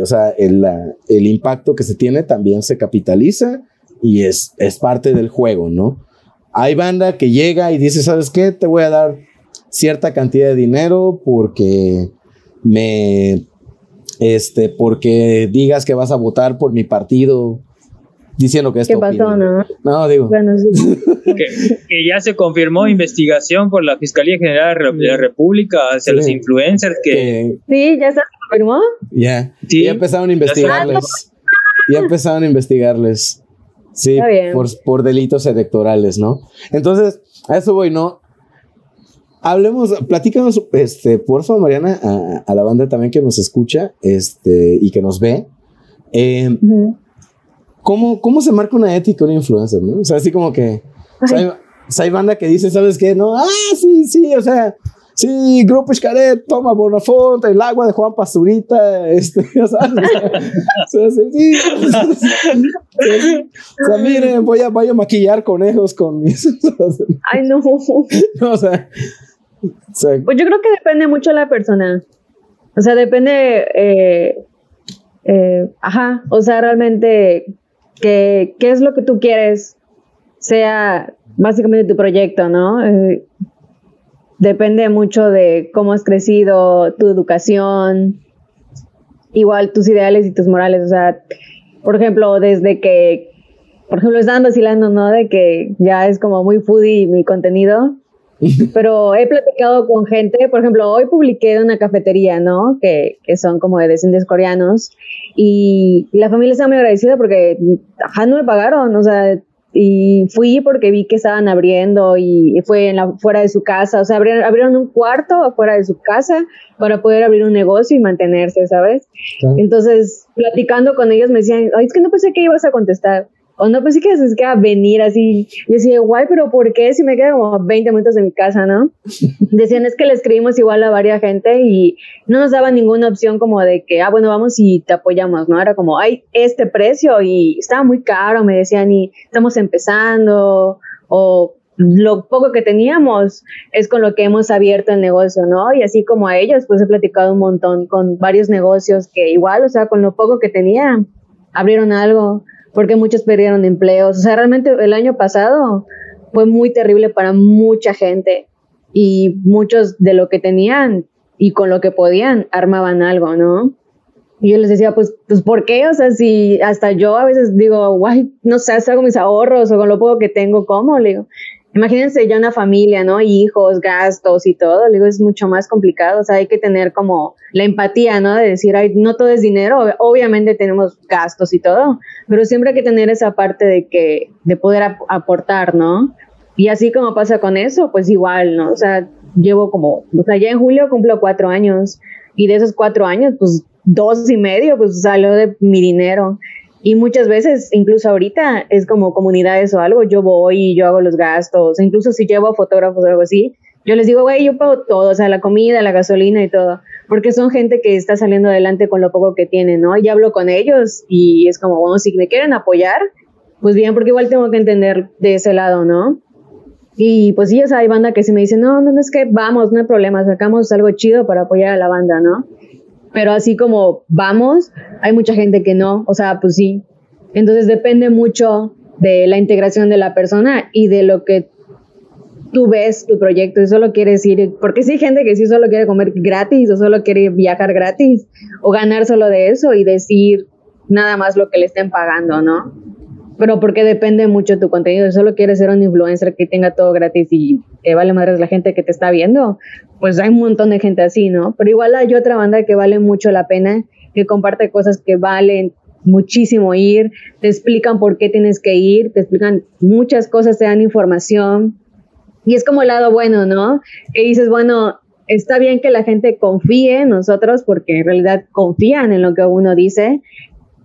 o sea, el, el, impacto que se tiene también se capitaliza y es, es parte del juego, ¿no? Hay banda que llega y dice, ¿sabes qué? Te voy a dar cierta cantidad de dinero porque me, este, porque digas que vas a votar por mi partido diciendo que esto. ¿Qué pasó, no? No, digo. que, ya se confirmó investigación por la Fiscalía General de la República hacia los influencers que... Sí, ya se confirmó. Ya. Ya empezaron a investigarles. Ya empezaron a investigarles. Sí, por, por, delitos electorales, ¿no? Entonces, a eso voy, ¿no? Hablemos, platícanos, este, por favor, Mariana, a, la banda también que nos escucha este, y que nos ve. Eh, ¿cómo, ¿cómo se marca una ética una influencer? ¿no? O sea, así como que o sea, hay, banda que dice, ¿sabes qué? No, ah, sí, sí, o sea, sí, Grupo Xcaret, toma Bonafonte, el agua de Juan Pasturita, este, o sea, sí, o sea, miren, voy a, voy a maquillar conejos con mis... Ay, no. no o, sea, pues yo creo que depende mucho de la persona. O sea, depende, eh, eh, ajá, o sea, realmente qué es lo que tú quieres, sea básicamente tu proyecto, ¿no? Eh, depende mucho de cómo has crecido, tu educación, igual tus ideales y tus morales, o sea, por ejemplo, desde que, por ejemplo, están vacilando, ¿no? De que ya es como muy foodie mi contenido, pero he platicado con gente, por ejemplo, hoy publiqué de una cafetería, ¿no? Que, que son como de descendientes coreanos y, la familia está muy agradecida porque, ajá, no me pagaron, o sea, y fui porque vi que estaban abriendo y fue en la, fuera de su casa, o sea, abrieron, abrieron un cuarto afuera de su casa para poder abrir un negocio y mantenerse, ¿sabes? Entonces, platicando con ellos me decían, Ay, es que no pensé que ibas a contestar. O no, pues sí que es que a venir así. Yo decía, guay, pero ¿por qué? Si me queda como 20 minutos de mi casa, ¿no? Decían, es que le escribimos igual a varias gente y no nos daban ninguna opción como de que, ah, bueno, vamos y te apoyamos, ¿no? Era como, hay este precio y estaba muy caro, me decían, y estamos empezando, o lo poco que teníamos es con lo que hemos abierto el negocio, ¿no? Y así como a ellos, pues he platicado un montón con varios negocios que igual, o sea, con lo poco que tenían, abrieron algo porque muchos perdieron empleos. O sea, realmente el año pasado fue muy terrible para mucha gente y muchos de lo que tenían y con lo que podían armaban algo, ¿no? Y yo les decía, pues, pues, ¿por qué? O sea, si hasta yo a veces digo, guay, no sé, hago mis ahorros o con lo poco que tengo, ¿cómo? Le digo, imagínense ya una familia, ¿no? Hijos, gastos y todo, digo, es mucho más complicado, o sea, hay que tener como la empatía, ¿no? De decir, ay, no todo es dinero, obviamente tenemos gastos y todo, pero siempre hay que tener esa parte de que, de poder aportar, ¿no? Y así como pasa con eso, pues igual, ¿no? O sea, llevo como, o sea, ya en julio cumplo cuatro años y de esos cuatro años, pues dos y medio, pues salió de mi dinero. Y muchas veces, incluso ahorita, es como comunidades o algo, yo voy y yo hago los gastos, incluso si llevo fotógrafos o algo así, yo les digo, güey, yo pago todo, o sea, la comida, la gasolina y todo, porque son gente que está saliendo adelante con lo poco que tiene, ¿no? Y hablo con ellos y es como, bueno, si me quieren apoyar, pues bien, porque igual tengo que entender de ese lado, ¿no? Y pues sí, o sea, hay banda que si me dicen, no, no, no es que vamos, no hay problema, sacamos algo chido para apoyar a la banda, ¿no? Pero así como vamos, hay mucha gente que no, o sea, pues sí. Entonces depende mucho de la integración de la persona y de lo que tú ves tu proyecto y solo quieres ir, porque sí hay gente que sí solo quiere comer gratis o solo quiere viajar gratis o ganar solo de eso y decir nada más lo que le estén pagando, ¿no? Pero porque depende mucho tu contenido. Solo quieres ser un influencer que tenga todo gratis y que vale madres la gente que te está viendo, pues hay un montón de gente así, ¿no? Pero igual hay otra banda que vale mucho la pena, que comparte cosas que valen muchísimo ir, te explican por qué tienes que ir, te explican muchas cosas, te dan información. Y es como el lado bueno, ¿no? Que dices, bueno, está bien que la gente confíe en nosotros porque en realidad confían en lo que uno dice,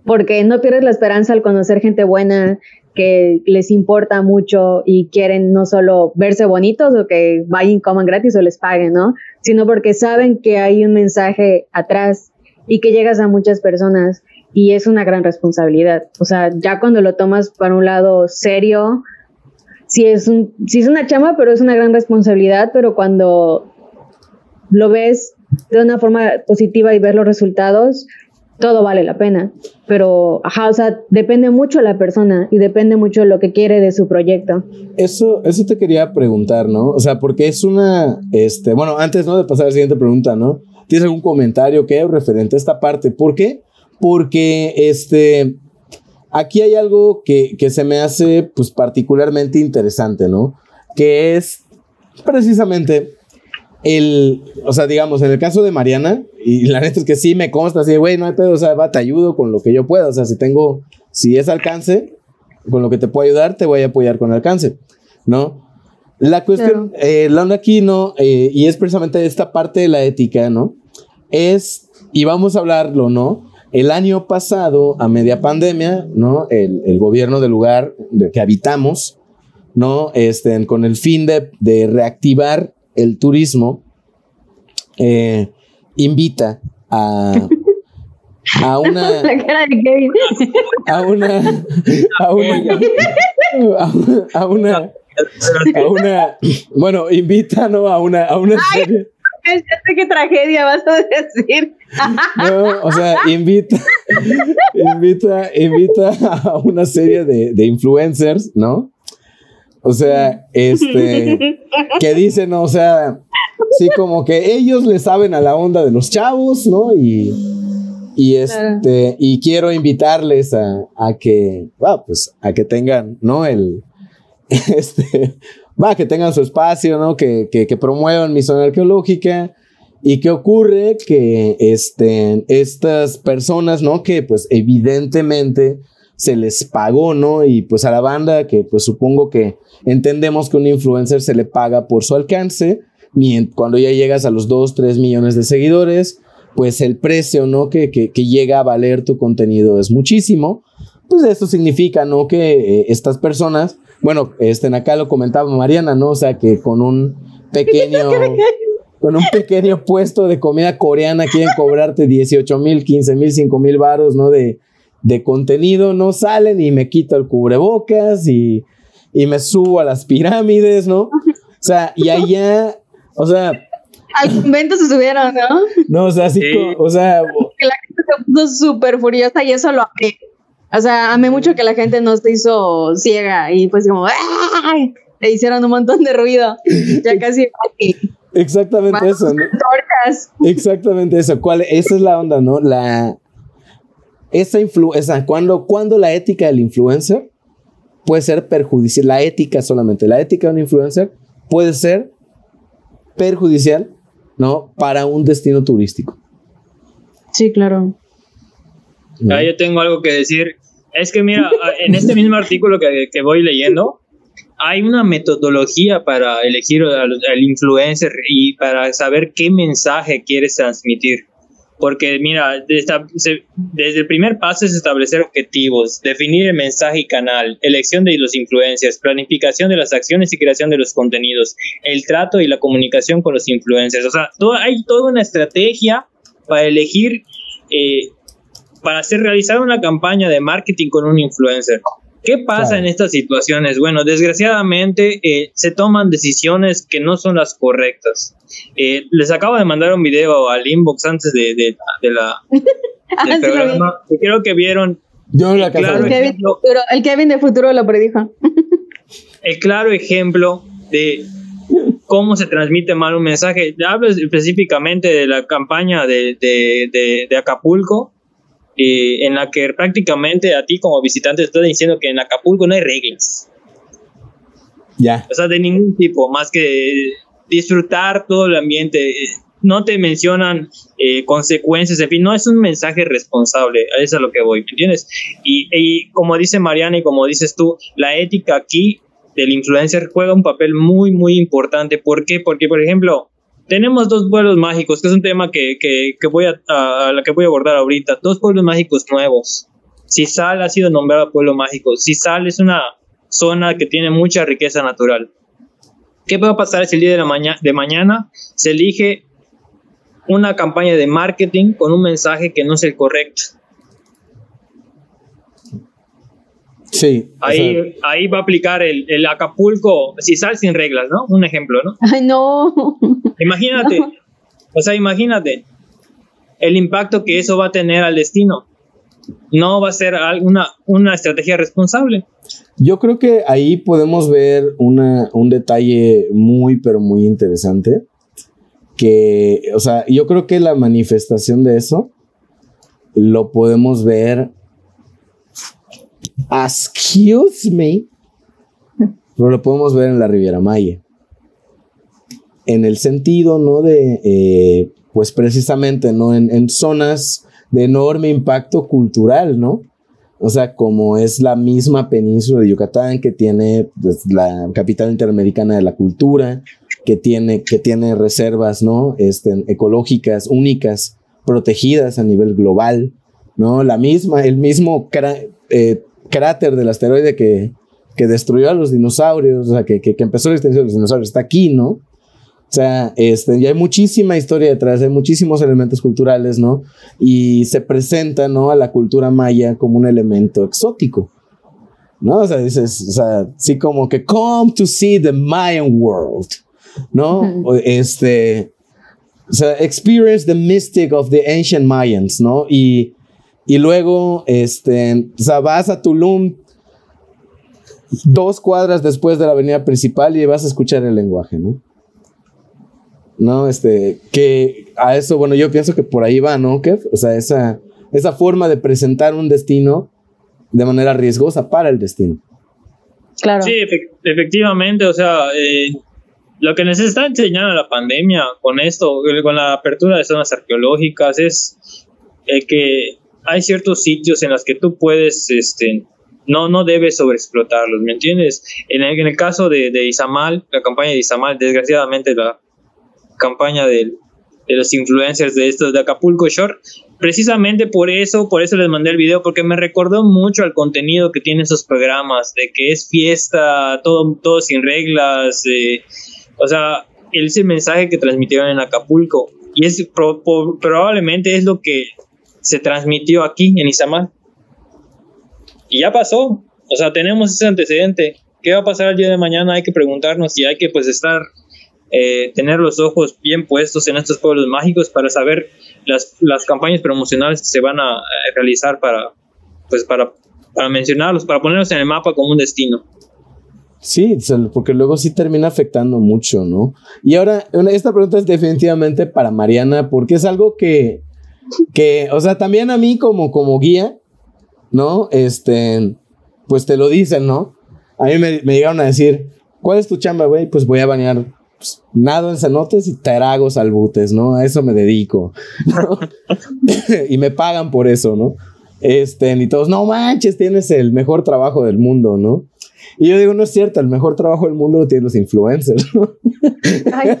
porque no pierdes la esperanza al conocer gente buena que les importa mucho y quieren no solo verse bonitos o que vayan coman gratis o les paguen, ¿no? Sino porque saben que hay un mensaje atrás y que llegas a muchas personas y es una gran responsabilidad. O sea, ya cuando lo tomas para un lado serio, sí es, un, sí es una chama, pero es una gran responsabilidad, pero cuando lo ves de una forma positiva y ves los resultados, todo vale la pena. Pero, ajá, o sea, depende mucho de la persona y depende mucho de lo que quiere de su proyecto. Eso, eso te quería preguntar, ¿no? O sea, porque es una, este, bueno, antes, ¿no? De pasar a la siguiente pregunta, ¿no? ¿Tienes algún comentario que referente a esta parte? ¿Por qué? Porque, este, aquí hay algo que, que se me hace, pues, particularmente interesante, ¿no? Que es precisamente el, o sea, digamos, en el caso de Mariana, y la neta es que sí me consta, así, güey, no hay pedo, o sea, va, te ayudo con lo que yo pueda, o sea, si tengo, si es alcance, con lo que te puedo ayudar, te voy a apoyar con alcance, ¿no? La cuestión, eh, la onda aquí, ¿no? Eh, y es precisamente esta parte de la ética, ¿no? Es, y vamos a hablarlo, ¿no? El año pasado, a media pandemia, ¿no? El, el gobierno del lugar de que habitamos, ¿no? Este, con el fin de, de reactivar el turismo eh, invita a, a una. La cara de Kevin. A una. A una. A una. A una. Bueno, invita, ¿no? A una, a una serie. qué tragedia vas a decir. No, o sea, invita, invita, invita a una serie de, de influencers, ¿no? O sea, este, que dicen, o sea, sí, como que ellos le saben a la onda de los chavos, ¿no? Y, y este, y quiero invitarles a, a que, va, pues, a que tengan, ¿no? El, este, va, que tengan su espacio, ¿no? Que, que, que promuevan mi zona arqueológica. ¿Y qué ocurre? Que este, estas personas, ¿no? Que pues evidentemente se les pagó, ¿no? Y pues a la banda que pues supongo que entendemos que un influencer se le paga por su alcance, cuando ya llegas a los 2, 3 millones de seguidores, pues el precio, ¿no? Que, que, llega a valer tu contenido es muchísimo. Pues esto significa, ¿no? Que eh, estas personas, bueno, este, acá lo comentaba Mariana, ¿no? O sea, que con un pequeño... con un pequeño puesto de comida coreana quieren cobrarte 18 mil, 15 mil, 5 mil varos, ¿no? De, de contenido, no salen y me quito el cubrebocas y, y me subo a las pirámides, ¿no? O sea, y allá, o sea... Al convento se subieron, ¿no? No, o sea, así como, o sea... Que la gente se puso súper furiosa y eso lo amé. O sea, amé mucho que la gente no se hizo ciega y pues como, ¡ay! Le hicieron un montón de ruido. Ya casi... Exactamente eso, ¿no? Exactamente eso. ¿Cuál? Esa es la onda, ¿no? La, esa influencia, cuando, cuando la ética del influencer puede ser perjudicial, la ética solamente, la ética de un influencer puede ser perjudicial, ¿no? Para un destino turístico. Sí, claro. Ah, yo tengo algo que decir. Es que mira, en este mismo artículo que, que voy leyendo, hay una metodología para elegir al, al, influencer y para saber qué mensaje quieres transmitir porque mira, desde el primer paso es establecer objetivos, definir el mensaje y canal, elección de los influencers, planificación de las acciones y creación de los contenidos, el trato y la comunicación con los influencers. O sea, hay toda una estrategia para elegir, eh, para hacer realizar una campaña de marketing con un influencer. ¿Qué pasa en estas situaciones? Bueno, desgraciadamente eh, se toman decisiones que no son las correctas. Eh, les acabo de mandar un video al inbox antes de, de, de la del programa. creo que vieron. Yo la claro el, Kevin futuro, el Kevin de futuro lo predijo. el claro ejemplo de cómo se transmite mal un mensaje. Hablo específicamente de la campaña de, de, de Acapulco, eh, en la que prácticamente a ti como visitante te están diciendo que en Acapulco no hay reglas. Ya. O sea, de ningún tipo, más que disfrutar todo el ambiente. No te mencionan eh, consecuencias, en fin, no es un mensaje responsable, a eso es a lo que voy, ¿me entiendes? Y, y como dice Mariana y como dices tú, la ética aquí del influencer juega un papel muy, muy importante. ¿Por qué? Porque, por ejemplo, tenemos dos pueblos mágicos, que es un tema que, que, que voy a, a, la que voy a abordar ahorita. Dos pueblos mágicos nuevos. Sal ha sido nombrado pueblo mágico. Sal es una zona que tiene mucha riqueza natural. ¿Qué va a pasar si el día de, de mañana se elige una campaña de marketing con un mensaje que no es el correcto? Sí. Ahí, sea, ahí va a aplicar el, el, Acapulco, si sal sin reglas, ¿no? Un ejemplo, ¿no? Ay, no. Imagínate, no. o sea, imagínate el impacto que eso va a tener al destino. No va a ser una, una estrategia responsable. Yo creo que ahí podemos ver una, un detalle muy, pero muy interesante. Que, o sea, yo creo que la manifestación de eso lo podemos ver Excuse me. Pero lo podemos ver en la Riviera Maya. En el sentido, ¿no? De, eh, pues precisamente, ¿no? En, en, zonas de enorme impacto cultural, ¿no? O sea, como es la misma península de Yucatán que tiene pues, la capital interamericana de la cultura, que tiene, que tiene reservas, ¿no? Este, ecológicas únicas, protegidas a nivel global, ¿no? La misma, el mismo eh, cráter del asteroide que, que, destruyó a los dinosaurios, o sea, que, que, que, empezó la extensión de los dinosaurios, está aquí, ¿no? O sea, este, y hay muchísima historia detrás, hay muchísimos elementos culturales, ¿no? Y se presenta, ¿no? A la cultura maya como un elemento exótico, ¿no? O sea, dices, o sea, sí como que come to see the Mayan world, ¿no? Uh -huh. Este, o sea, experience the mystic of the ancient Mayans, ¿no? Y, y luego, este, o sea, vas a Tulum dos cuadras después de la avenida principal y vas a escuchar el lenguaje, ¿no? No, este, que a eso, bueno, yo pienso que por ahí va, ¿no, Kev? O sea, esa, esa forma de presentar un destino de manera riesgosa para el destino. Claro. Sí, efect efectivamente, o sea, eh, lo que nos está enseñando la pandemia con esto, con la apertura de zonas arqueológicas, es eh, que hay ciertos sitios en los que tú puedes, este, no, no debes sobreexplotarlos, ¿me entiendes? En el, en el caso de, de, Izamal, la campaña de Izamal, desgraciadamente la campaña de, de los influencers de estos de Acapulco Shore, precisamente por eso, por eso les mandé el video, porque me recordó mucho al contenido que tienen esos programas, de que es fiesta, todo, todo sin reglas, eh, o sea, ese mensaje que transmitieron en Acapulco, y es pro, pro, probablemente es lo que se transmitió aquí en Izamal. Y ya pasó. O sea, tenemos ese antecedente. ¿Qué va a pasar el día de mañana? Hay que preguntarnos y hay que pues estar, eh, tener los ojos bien puestos en estos pueblos mágicos para saber las, las campañas promocionales que se van a, realizar para, pues para, para mencionarlos, para ponerlos en el mapa como un destino. Sí, porque luego sí termina afectando mucho, ¿no? Y ahora, esta pregunta es definitivamente para Mariana, porque es algo que, que, o sea, también a mí como, como guía, ¿no? Este, pues te lo dicen, ¿no? A mí me, llegaron a decir, ¿cuál es tu chamba, güey? Pues voy a bañar pues, nado en cenotes y tragos albutes, ¿no? A eso me dedico, ¿no? y me pagan por eso, ¿no? Este, y todos, no manches, tienes el mejor trabajo del mundo, ¿no? Y yo digo, no es cierto, el mejor trabajo del mundo lo tienen los influencers, ¿no? Ay,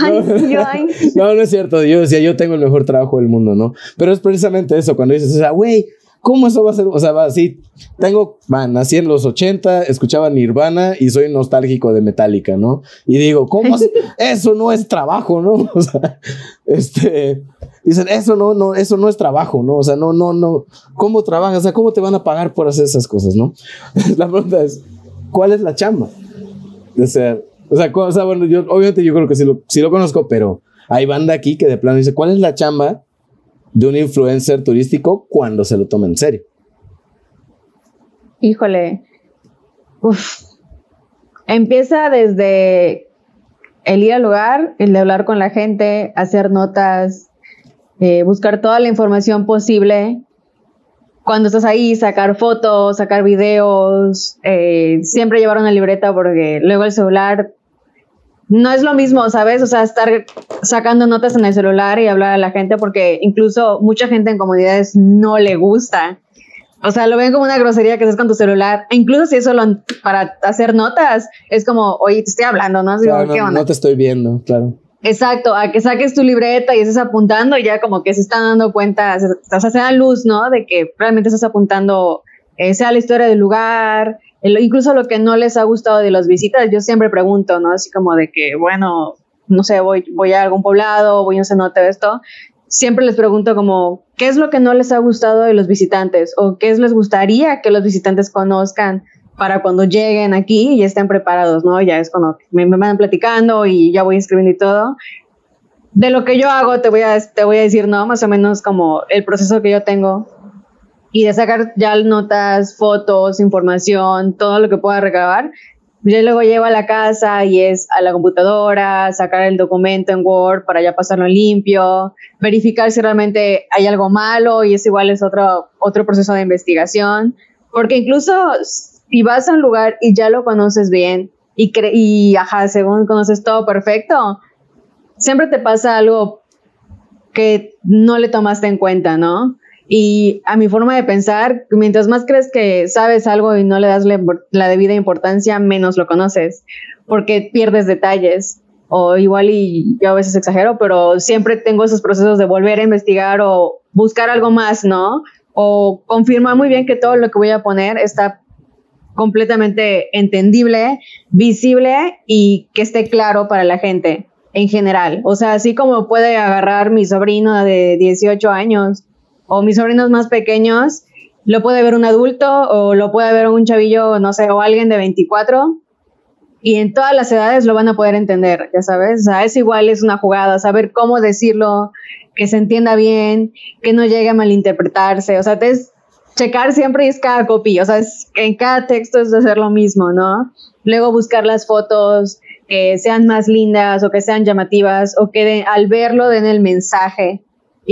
ay, yo, ay. No, no es cierto, yo decía, yo tengo el mejor trabajo del mundo, ¿no? Pero es precisamente eso, cuando dices, o sea, güey, ¿cómo eso va a ser? O sea, va así, tengo, va, nací en los 80, escuchaba Nirvana y soy nostálgico de Metallica, ¿no? Y digo, ¿cómo? eso no es trabajo, ¿no? O sea, este, dicen, eso no, no, eso no es trabajo, ¿no? O sea, no, no, no, ¿cómo trabajas? O sea, ¿cómo te van a pagar por hacer esas cosas, no? la pregunta es, ¿cuál es la chamba? O sea, o sea, o sea bueno, yo, obviamente yo creo que sí lo, sí lo conozco, pero hay banda aquí que de plano dice, ¿cuál es la chamba de un influencer turístico cuando se lo toma en serio? Híjole, Uf. empieza desde el ir al lugar, el de hablar con la gente, hacer notas, eh, buscar toda la información posible. Cuando estás ahí, sacar fotos, sacar videos, eh, siempre llevar una libreta porque luego el celular no es lo mismo, ¿sabes? O sea, estar sacando notas en el celular y hablar a la gente porque incluso mucha gente en comunidades no le gusta. O sea, lo ven como una grosería que estés con tu celular. E incluso si es solo para hacer notas, es como, oye, te estoy hablando, ¿no? no, no te estoy viendo, claro. Exacto, a que saques tu libreta y estés apuntando y ya como que se están dando cuenta, o sea, se da luz, ¿no? De que realmente estás apuntando, eh, sea la historia del lugar, incluso lo que no les ha gustado de las visitas, yo siempre pregunto, ¿no? Así como de que, bueno, no sé, voy, a algún poblado, voy a un cenote, esto, siempre les pregunto como, ¿qué es lo que no les ha gustado de los visitantes? ¿O qué les gustaría que los visitantes conozcan? para cuando lleguen aquí y estén preparados, ¿no? Ya es cuando me, van platicando y ya voy escribiendo y todo. De lo que yo hago, te voy, a, te voy a decir, ¿no? Más o menos como el proceso que yo tengo y de sacar ya notas, fotos, información, todo lo que pueda recabar. Yo luego llevo a la casa y es a la computadora, sacar el documento en Word para ya pasarlo limpio, verificar si realmente hay algo malo y es igual es otro, otro proceso de investigación. Porque incluso si vas a un lugar y ya lo conoces bien y, y ajá, según conoces todo perfecto, siempre te pasa algo que no le tomaste en cuenta, ¿no? Y a mi forma de pensar, mientras más crees que sabes algo y no le das la, debida importancia, menos lo conoces, porque pierdes detalles. O igual, y yo a veces exagero, pero siempre tengo esos procesos de volver a investigar o buscar algo más, ¿no? O confirmar muy bien que todo lo que voy a poner está completamente entendible, visible y que esté claro para la gente en general. O sea, así como puede agarrar mi sobrino de 18 años o mis sobrinos más pequeños, lo puede ver un adulto o lo puede ver un chavillo, no sé, o alguien de 24 y en todas las edades lo van a poder entender, ya sabes, o sea, es igual, es una jugada, saber cómo decirlo, que se entienda bien, que no llegue a malinterpretarse, o sea, es checar siempre es cada copy, o sea, es, en cada texto es hacer lo mismo, ¿no? Luego buscar las fotos que sean más lindas o que sean llamativas o que al verlo den el mensaje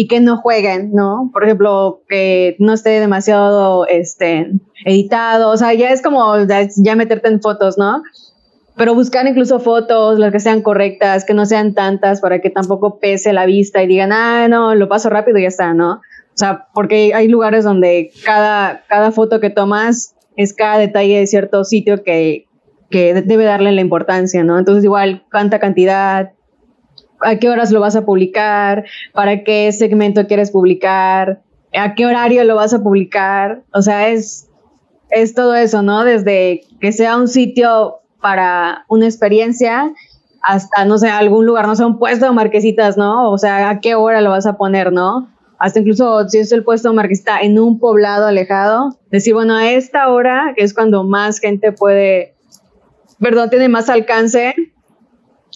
y que no jueguen, ¿no? Por ejemplo, que no esté demasiado este, editado, o sea, ya es como ya meterte en fotos, ¿no? Pero buscar incluso fotos, las que sean correctas, que no sean tantas para que tampoco pese la vista y digan, ah, no, lo paso rápido y ya está, ¿no? O sea, porque hay lugares donde cada, cada foto que tomas es cada detalle de cierto sitio que, que debe darle la importancia, ¿no? Entonces, igual, cuánta cantidad, a qué horas lo vas a publicar, para qué segmento quieres publicar, a qué horario lo vas a publicar. O sea, es, es todo eso, ¿no? Desde que sea un sitio para una experiencia hasta, no sé, algún lugar, no sé, un puesto de marquesitas, ¿no? O sea, a qué hora lo vas a poner, ¿no? hasta incluso si es el puesto marquista en un poblado alejado, decir, bueno, a esta hora, es cuando más gente puede, perdón, tiene más alcance,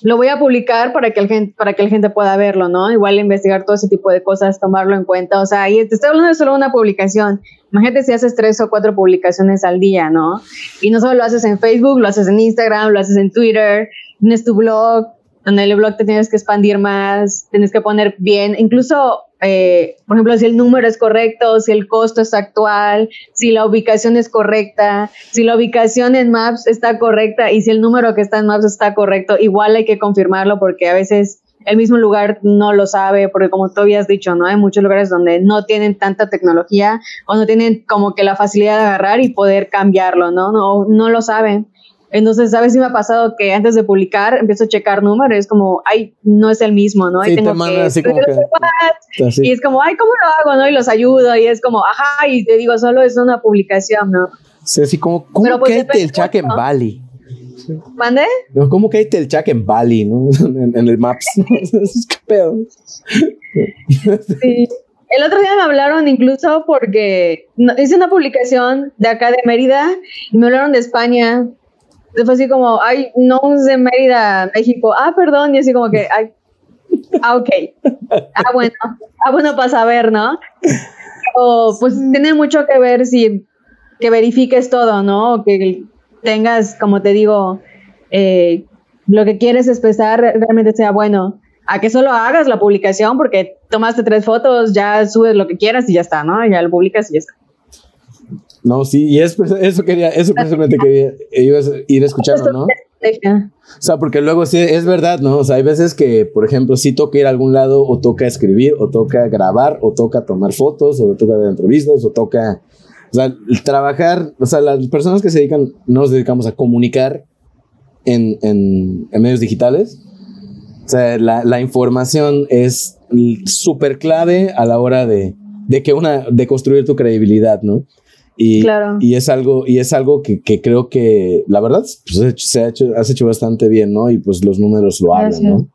lo voy a publicar para que, el gente, para que la gente pueda verlo, ¿no? Igual investigar todo ese tipo de cosas, tomarlo en cuenta. O sea, y te estoy hablando de solo una publicación. Imagínate si haces tres o cuatro publicaciones al día, ¿no? Y no solo lo haces en Facebook, lo haces en Instagram, lo haces en Twitter, tienes tu blog, en el blog te tienes que expandir más, tienes que poner bien, incluso eh, por ejemplo, si el número es correcto, si el costo es actual, si la ubicación es correcta, si la ubicación en Maps está correcta y si el número que está en Maps está correcto, igual hay que confirmarlo porque a veces el mismo lugar no lo sabe, porque como tú habías dicho, ¿no? Hay muchos lugares donde no tienen tanta tecnología o no tienen como que la facilidad de agarrar y poder cambiarlo, ¿no? No, no lo saben. Entonces, ¿sabes si me ha pasado que antes de publicar empiezo a checar números? Es como, ay, no es el mismo, ¿no? Sí, tengo que, así como que, Y es como, ay, ¿cómo lo hago, no? Y los ayudo y es como, ajá, y te digo, solo es una publicación, ¿no? Sí, así como, ¿cómo pues, que el chat en Bali? ¿Mande? ¿Cómo que hay el chat en Bali, no? en, el Maps. ¿Qué pedo? sí. El otro día me hablaron incluso porque hice una publicación de acá de Mérida y me hablaron de España fue así como, ay, no de Mérida, México. Ah, perdón, y así como que, ay, ah, ok. Ah, bueno, ah, bueno, para saber, ¿no? O pues tiene mucho que ver si que verifiques todo, ¿no? O que tengas, como te digo, eh, lo que quieres expresar realmente sea bueno. a que solo hagas la publicación porque tomaste tres fotos, ya subes lo que quieras y ya está, ¿no? Ya lo publicas y ya está. No, sí, y es, eso quería, eso precisamente quería ir escuchando, ¿no? O sea, porque luego sí, es verdad, ¿no? O sea, hay veces que, por ejemplo, sí toca ir a algún lado, o toca escribir, o toca grabar, o toca tomar fotos, o toca dar entrevistas, o toca. O sea, trabajar, o sea, las personas que se dedican, nos dedicamos a comunicar en, en, en medios digitales. O sea, la, la información es súper clave a la hora de, de que una, de construir tu credibilidad, ¿no? Y, y es algo, y es algo que, que creo que la verdad pues, se ha hecho, has hecho bastante bien, ¿no? Y pues los números lo hablan, ¿no?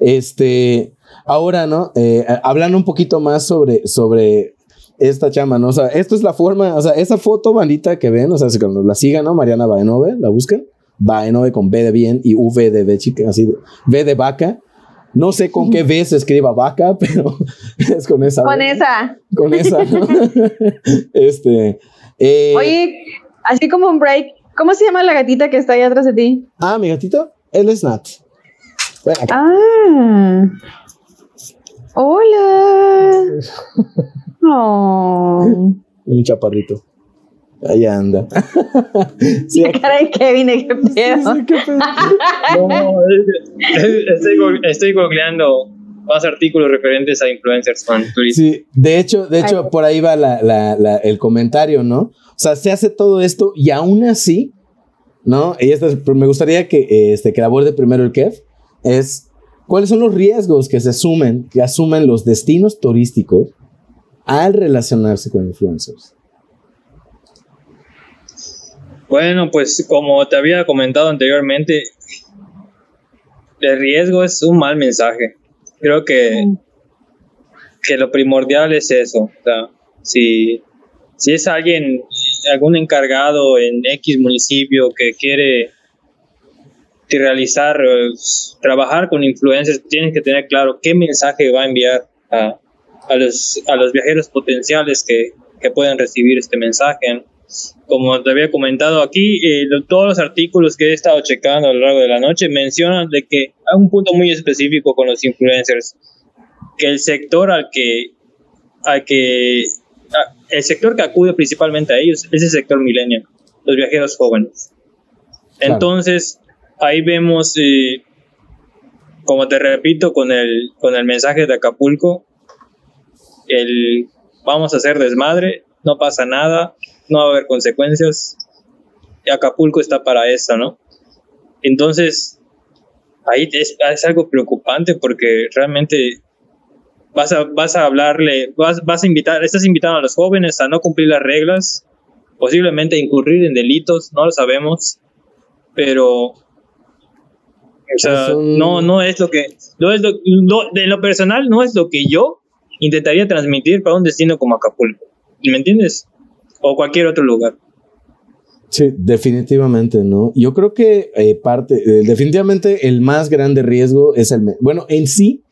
Este, ahora, ¿no? Eh, hablando un poquito más sobre, sobre esta chama, ¿no? O sea, esto es la forma, o sea, esa foto bandita que ven, o sea, cuando la sigan, ¿no? Mariana Baenove, la buscan. Baenove con B de bien y V de B chica, así, B de vaca. No sé con qué B se escriba vaca, pero es con esa. Con esa. Con esa, ¿no? este, eh, Oye, así como un break, ¿cómo se llama la gatita que está ahí atrás de ti? Ah, mi gatito, él es Nat. Ah. Hola. oh. Un chaparrito. Ahí anda. sí, la cara de Kevin, qué pedo. Sí, qué pedo. no, estoy, estoy googleando más artículos referentes a influencers con turismo. Sí, de hecho, de hecho, por ahí va el comentario, ¿no? O sea, se hace todo esto y aún así, ¿no? Y esto me gustaría que, este, que aborde primero el Kev, es cuáles son los riesgos que se asumen, que asumen los destinos turísticos al relacionarse con influencers. Bueno, pues como te había comentado anteriormente, el riesgo es un mal mensaje. Creo que, que lo primordial es eso. O sea, si, si es alguien, algún encargado en X municipio que quiere realizar, trabajar con influencers, tienes que tener claro qué mensaje va a enviar a, a, los, a los viajeros potenciales que, que pueden recibir este mensaje. Como te había comentado aquí, eh, todos los artículos que he estado checando a lo largo de la noche mencionan de que hay un punto muy específico con los influencers, que el sector al que, al que el sector que acude principalmente a ellos es el sector millennial, los viajeros jóvenes. Entonces, ahí vemos, eh, como te repito, con el, con el mensaje de Acapulco, el vamos a hacer desmadre, no pasa nada, no va a haber consecuencias. Acapulco está para eso, ¿no? Entonces, ahí es, algo preocupante porque realmente vas a, vas a hablarle, vas, vas a invitar, estás invitando a los jóvenes a no cumplir las reglas, posiblemente incurrir en delitos, no lo sabemos, pero o sea, no, no es lo que, no es lo, de lo personal no es lo que yo intentaría transmitir para un destino como Acapulco. ¿Me entiendes? O cualquier otro lugar. Sí, definitivamente, ¿no? Yo creo que eh, parte, eh, definitivamente el más grande riesgo es el, bueno, en sí,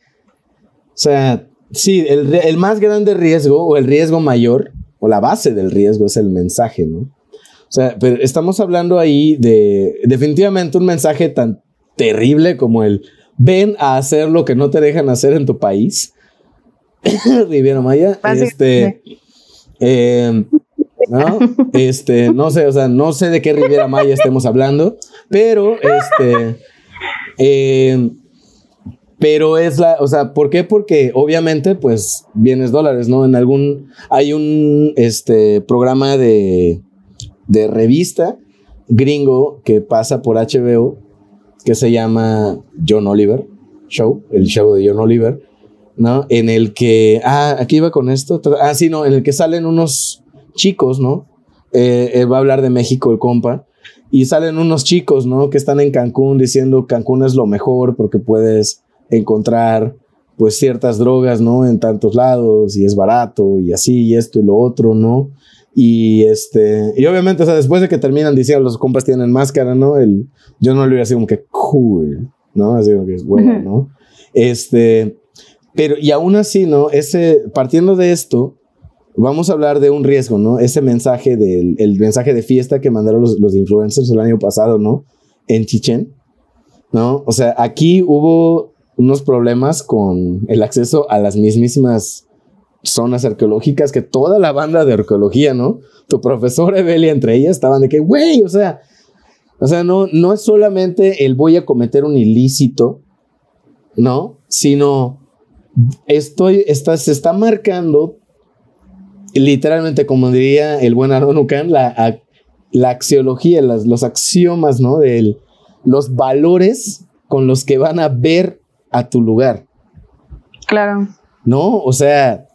o sea, sí, el, el, más grande riesgo o el riesgo mayor o la base del riesgo es el mensaje, ¿no? O sea, pero estamos hablando ahí de definitivamente un mensaje tan terrible como el ven a hacer lo que no te dejan hacer en tu país. Riviera Maya, este... Eh, ¿no? Este, no sé, o sea, no sé de qué Riviera Maya estemos hablando, pero este, eh, pero es la, o sea, ¿por qué? Porque obviamente, pues, bienes dólares, ¿no? En algún, hay un, este, programa de, de revista gringo que pasa por HBO que se llama John Oliver Show, el show de John Oliver, ¿no? En el que, ah, aquí iba con esto, ah, sí, no, en el que salen unos chicos, ¿no? Eh, va a hablar de México el compa. Y salen unos chicos, ¿no? Que están en Cancún diciendo Cancún es lo mejor porque puedes encontrar pues ciertas drogas, ¿no? En tantos lados y es barato y así y esto y lo otro, ¿no? Y este, y obviamente, o sea, después de que terminan diciendo los compas tienen máscara, ¿no? El, yo no le hubiera sido como que cool, ¿no? Así como que es bueno, ¿no? Este, pero y aún así, ¿no? Ese, partiendo de esto, vamos a hablar de un riesgo, ¿no? Ese mensaje del el mensaje de fiesta que mandaron los, los influencers el año pasado, ¿no? En Chichen, ¿no? O sea, aquí hubo unos problemas con el acceso a las mismísimas zonas arqueológicas que toda la banda de arqueología, ¿no? Tu profesor Evelia entre ellas estaban de que, güey, o sea, o sea, no, no es solamente el voy a cometer un ilícito, ¿no? Sino estoy, está, se está marcando literalmente, como diría el buen Aaron la, la axiología, las, los axiomas, ¿no? De los valores con los que van a ver a tu lugar. Claro. No, o sea,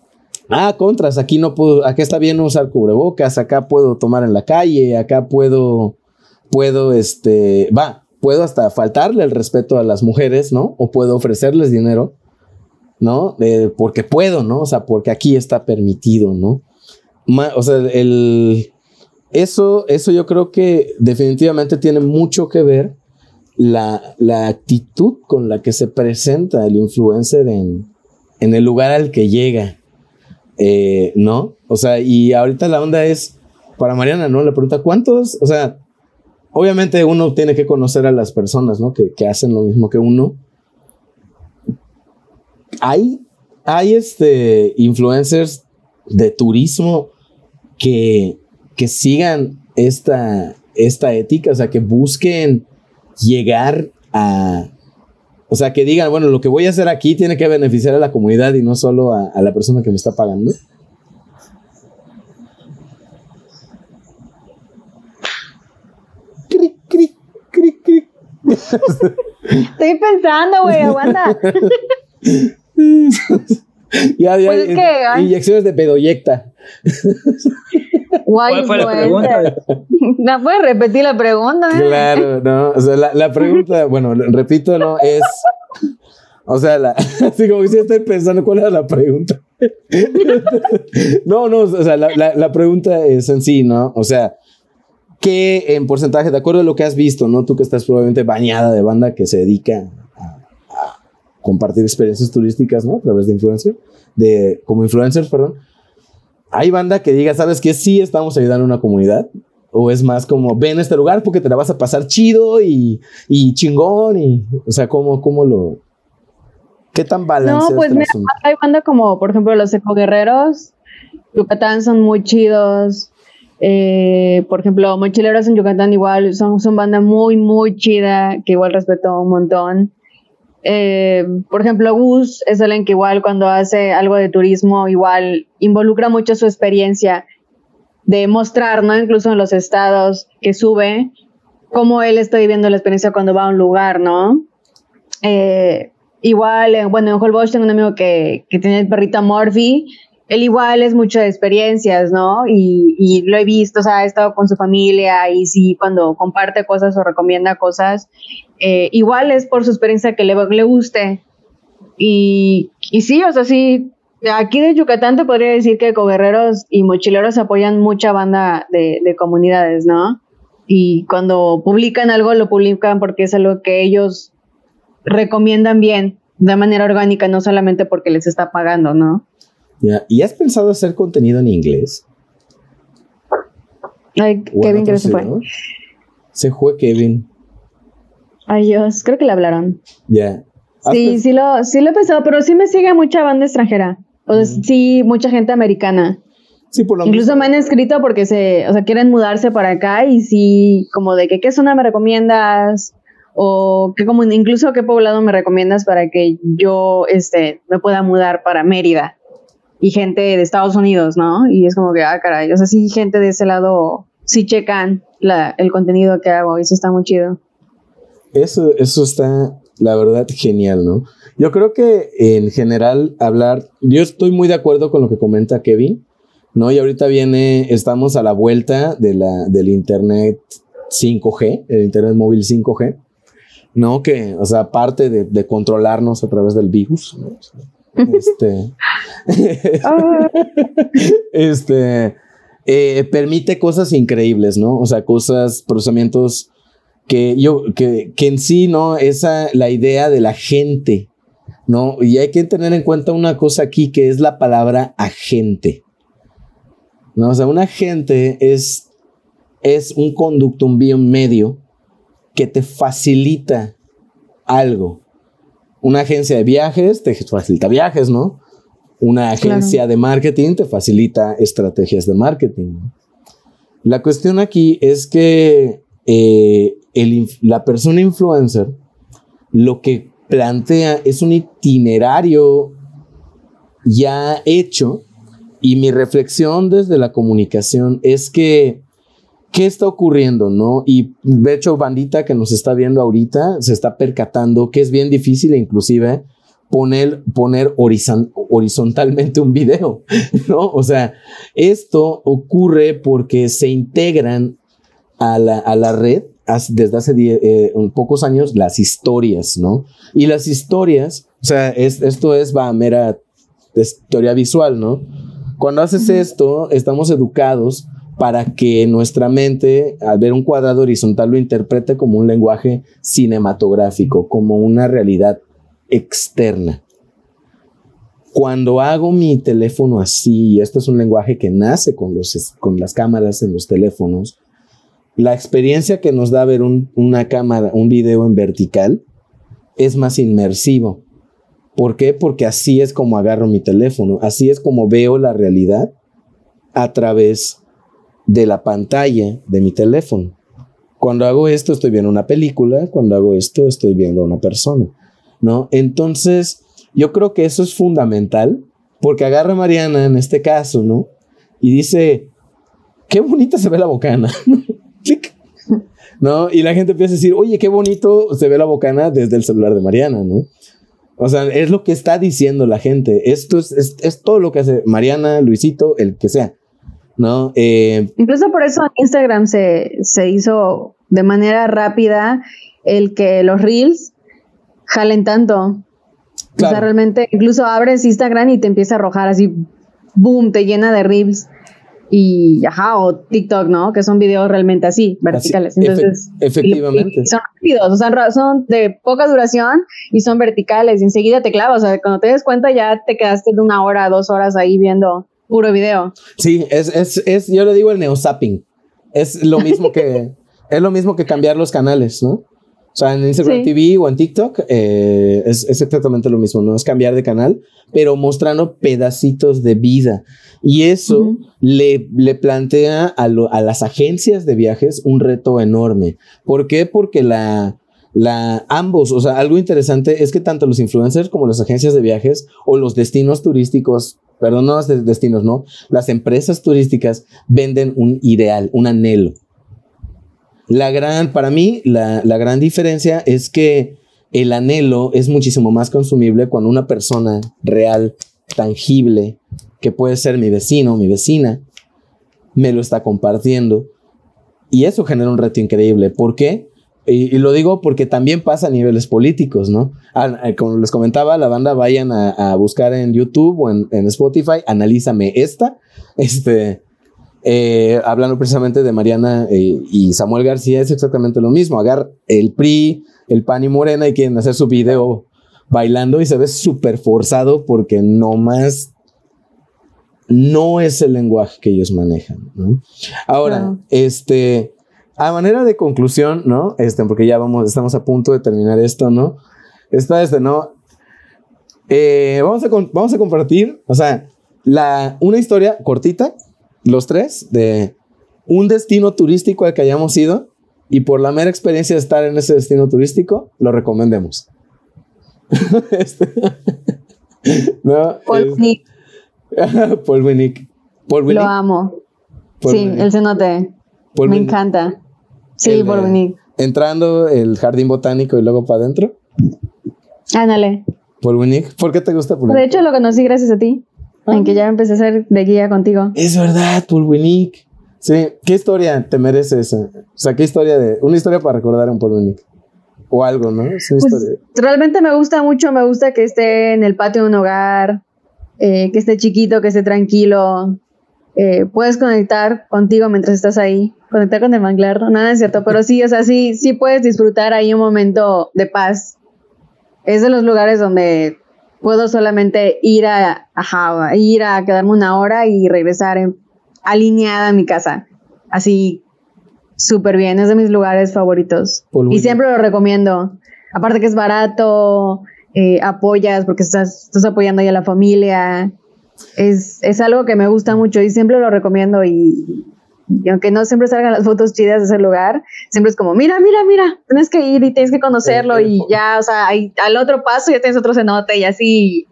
ah, contras, aquí no puedo, acá está bien usar cubrebocas, acá puedo tomar en la calle, acá puedo, puedo, este, va, puedo hasta faltarle el respeto a las mujeres, ¿no? O puedo ofrecerles dinero, ¿no? porque puedo, ¿no? O sea, porque aquí está permitido, ¿no? O sea, el, eso, eso yo creo que definitivamente tiene mucho que ver la, la actitud con la que se presenta el influencer en, en el lugar al que llega. Eh, ¿No? O sea, y ahorita la onda es, para Mariana, ¿no? Le pregunta, ¿cuántos? O sea, obviamente uno tiene que conocer a las personas, ¿no? Que, que hacen lo mismo que uno. Hay, hay este, influencers de turismo que, que sigan esta, esta ética, o sea, que busquen llegar a, o sea, que digan, bueno, lo que voy a hacer aquí tiene que beneficiar a la comunidad y no solo a, la persona que me está pagando. Estoy pensando, güey, aguanta. ya, ya, pues inyecciones de pedoyecta. ¿Cuál fue la pregunta? ¿No puedes repetir la pregunta? Claro, no. O sea, la, pregunta, bueno, repito, no, es. O sea, la, así como que sí estoy pensando cuál era la pregunta. no, no, o sea, la, pregunta es en sí, ¿no? O sea, ¿qué en porcentaje, de acuerdo a lo que has visto, ¿no? Tú que estás probablemente bañada de banda que se dedica compartir experiencias turísticas, ¿no? A través de influencer, de, como influencers, perdón hay banda que diga, ¿sabes qué? Sí, estamos ayudando a una comunidad. O es más como, ven a este lugar porque te la vas a pasar chido y, y chingón. Y, o sea, ¿cómo, cómo lo. ¿Qué tan balanceado? No, pues mira, hay banda como, por ejemplo, los ecoguerreros. Yucatán son muy chidos. Eh, por ejemplo, Mochileros en Yucatán igual son, son banda muy, muy chida, que igual respeto un montón. Eh, por ejemplo, Gus es alguien que igual cuando hace algo de turismo, igual involucra mucho su experiencia de mostrar, ¿no? Incluso en los estados que sube, cómo él está viviendo la experiencia cuando va a un lugar, ¿no? Eh, igual, bueno, en Holbox tengo un amigo que, que tiene el perrito Morphy él igual es mucho de experiencias, ¿no? Y, lo he visto, o sea, ha estado con su familia y sí, cuando comparte cosas o recomienda cosas, eh, igual es por su experiencia que le, le guste. Y, y sí, o sea, sí, aquí de Yucatán te podría decir que coguerreros y mochileros apoyan mucha banda de, de comunidades, ¿no? Y cuando publican algo, lo publican porque es algo que ellos recomiendan bien, de manera orgánica, no solamente porque les está pagando, ¿no? ¿Y has pensado hacer contenido en inglés? Ay, Kevin creo que se fue. Se fue Kevin. Ay, Dios, creo que le hablaron. Ya. Sí, sí lo, sí lo he pensado, pero sí me sigue mucha banda extranjera. O sea, sí, mucha gente americana. Sí, por lo Incluso me han escrito porque se, o sea, quieren mudarse para acá y sí, como de que qué zona me recomiendas o qué como incluso qué poblado me recomiendas para que yo este me pueda mudar para Mérida y gente de Estados Unidos, ¿no? Y es como que, ah, caray, o sea, sí, gente de ese lado sí checan la, el contenido que hago y eso está muy chido. Eso, eso está, la verdad, genial, ¿no? Yo creo que en general hablar, yo estoy muy de acuerdo con lo que comenta Kevin, ¿no? Y ahorita viene, estamos a la vuelta de la, del Internet 5G, el Internet móvil 5G, ¿no? Que, o sea, aparte de, de controlarnos a través del virus, ¿no? Este, este eh, permite cosas increíbles, ¿no? O sea, cosas, procesamientos que yo, que, que en sí, ¿no? Esa, la idea de la gente, ¿no? Y hay que tener en cuenta una cosa aquí que es la palabra agente. ¿No? O sea, un agente es, es un conducto, un bien medio que te facilita algo Una agencia de viajes te facilita viajes, ¿no? Una agencia de marketing te facilita estrategias de marketing. La cuestión aquí es que eh, la persona influencer lo que plantea es un itinerario ya hecho y mi reflexión desde la comunicación es que ¿qué está ocurriendo, no? Y de hecho, bandita que nos está viendo ahorita se está percatando que es bien difícil, inclusive, poner, poner horizontalmente un video, ¿no? O sea, esto ocurre porque se integran a la, a la red desde hace eh, pocos años las historias, ¿no? Y las historias, o sea, esto es va mera historia visual, ¿no? Cuando haces esto, estamos educados para que nuestra mente, al ver un cuadrado horizontal, lo interprete como un lenguaje cinematográfico, como una realidad externa. Cuando hago mi teléfono así, y esto es un lenguaje que nace con, los, con las cámaras en los teléfonos, la experiencia que nos da ver una cámara, un video en vertical, es más inmersivo. ¿Por qué? Porque así es como agarro mi teléfono, así es como veo la realidad a través de la pantalla de mi teléfono. Cuando hago esto estoy viendo una película, cuando hago esto estoy viendo a una persona, ¿no? Entonces, yo creo que eso es fundamental porque agarra Mariana en este caso, ¿no? Y dice, qué bonita se ve la bocana. ¿No? Y la gente empieza a decir, oye, qué bonito se ve la bocana desde el celular de Mariana, ¿no? O sea, es lo que está diciendo la gente. Esto es, es, todo lo que hace Mariana, Luisito, el que sea. ¿No? Eh, Incluso por eso Instagram se, se hizo de manera rápida el que los reels jalen tanto. O sea, realmente, incluso abres Instagram y te empieza a arrojar así, boom, te llena de reels y ajá, o TikTok, ¿no? Que son videos realmente así, verticales. Entonces, efectivamente. son rápidos, o sea, son de poca duración y son verticales. Y enseguida te clavas, o sea, cuando te des cuenta ya te quedaste de una hora, dos horas ahí viendo puro video. Sí, es, es, es yo le digo el neozapping. Es lo mismo que, es lo mismo que cambiar los canales, ¿no? O sea, en Instagram TV o en TikTok eh, es, exactamente lo mismo, no es cambiar de canal, pero mostrando pedacitos de vida. Y eso le, le plantea a, a, las agencias de viajes un reto enorme. ¿Por qué? Porque la, la, ambos, o sea, algo interesante es que tanto los influencers como las agencias de viajes o los destinos turísticos, perdón, no los destinos, no, las empresas turísticas venden un ideal, un anhelo. La gran, para mí, la, gran diferencia es que el anhelo es muchísimo más consumible cuando una persona real, tangible, que puede ser mi vecino, mi vecina, me lo está compartiendo. Y eso genera un reto increíble. ¿Por qué? Y, lo digo porque también pasa a niveles políticos, ¿no? Ah, eh, como les comentaba, la banda vayan a, buscar en YouTube o en, en, Spotify, analízame esta, este, eh, hablando precisamente de Mariana eh, y Samuel García, es exactamente lo mismo. Agar el PRI, el PAN y Morena y quieren hacer su video bailando y se ve súper forzado porque no más no es el lenguaje que ellos manejan. Ahora, este, a manera de conclusión, ¿no? Este, porque ya vamos, estamos a punto de terminar esto, ¿no? Está este, ¿no? Eh, vamos, a, vamos a compartir, o sea, la, una historia cortita los tres, de un destino turístico al que hayamos ido y por la mera experiencia de estar en ese destino turístico, lo recomendemos. este, no, Paul Winnick. Paul Winnick. Lo amo. sí, el cenote. Me encanta. Sí, Paul Winnick. Entrando el jardín botánico y luego para adentro. Ándale. Paul Winnick. ¿Por qué te gusta Paul De hecho, lo conocí gracias a ti. En que ya empecé a ser de guía contigo. Es verdad, Pulwinic. Sí, ¿qué historia te merece esa? O sea, ¿qué historia de. Una historia para recordar a un Pulwinic? O algo, ¿no? Es una pues, historia. Realmente me gusta mucho, me gusta que esté en el patio de un hogar, eh, que esté chiquito, que esté tranquilo. Eh, puedes conectar contigo mientras estás ahí. Conectar con el manglar, no, nada es cierto, pero sí, o sea, sí, sí puedes disfrutar ahí un momento de paz. Es de los lugares donde puedo solamente ir a, ir a quedarme una hora y regresar alineada a mi casa. Así, súper bien, es de mis lugares favoritos. Y siempre lo recomiendo. Aparte que es barato, eh, apoyas porque estás, estás apoyando ahí a la familia. Es, es algo que me gusta mucho y siempre lo recomiendo y, y aunque no siempre salgan las fotos chidas de ese lugar, siempre es como, mira, mira, mira, tienes que ir y tienes que conocerlo y ya, o sea, ahí, al otro paso ya tienes otro cenote y así.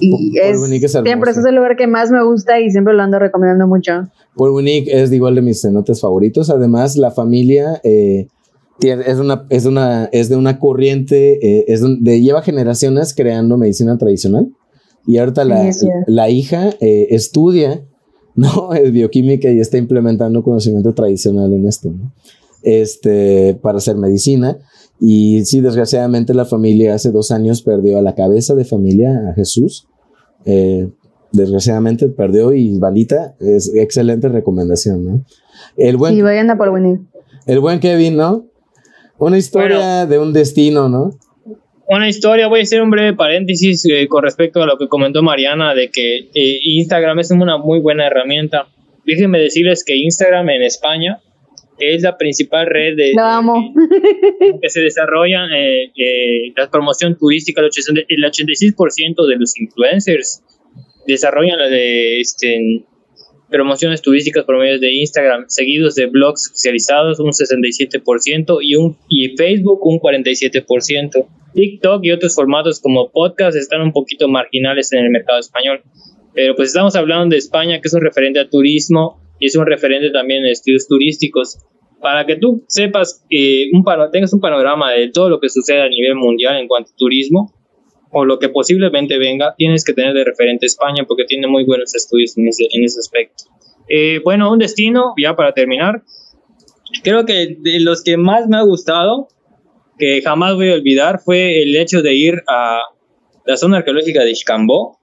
Y es, Polvinic es siempre es el lugar que más me gusta y siempre lo ando recomendando mucho. Polvinic es igual de mis cenotes favoritos. Además, la familia eh, tiene- es, una, es, una, es de una corriente, eh, es un- de, lleva generaciones creando medicina tradicional. Y ahorita la, Sí, es la hija eh, estudia, ¿no? Es bioquímica y está implementando conocimiento tradicional en esto, ¿no? Este, para hacer medicina. Y sí, desgraciadamente la familia hace dos años perdió a la cabeza de familia, a Jesús. Eh, desgraciadamente perdió y bandita, es excelente recomendación, ¿no? El buen, Y vayan a Polvini. el buen Kevin, ¿no? Una historia de un destino, ¿no? Una historia, voy a hacer un breve paréntesis eh, con respecto a lo que comentó Mariana de que eh, Instagram es una muy buena herramienta. Déjenme decirles que Instagram en España es la principal red de, que se desarrollan eh, eh, la promoción turística. El 80 el 86% de los influencers desarrollan la de este, promociones turísticas por medio de Instagram, seguidos de blogs especializados un 67% y, un, y Facebook un 47%. TikTok y otros formatos como podcast están un poquito marginales en el mercado español. Pero pues estamos hablando de España, que es un referente a turismo y es un referente también en estudios turísticos. Para que tú sepas, eh, un tengas un panorama de todo lo que sucede a nivel mundial en cuanto a turismo, o lo que posiblemente venga, tienes que tener de referente España porque tiene muy buenos estudios en ese, en ese aspecto. Eh, bueno, un destino, ya para terminar, creo que de los que más me ha gustado, que jamás voy a olvidar, fue el hecho de ir a la zona arqueológica de Ixcambó,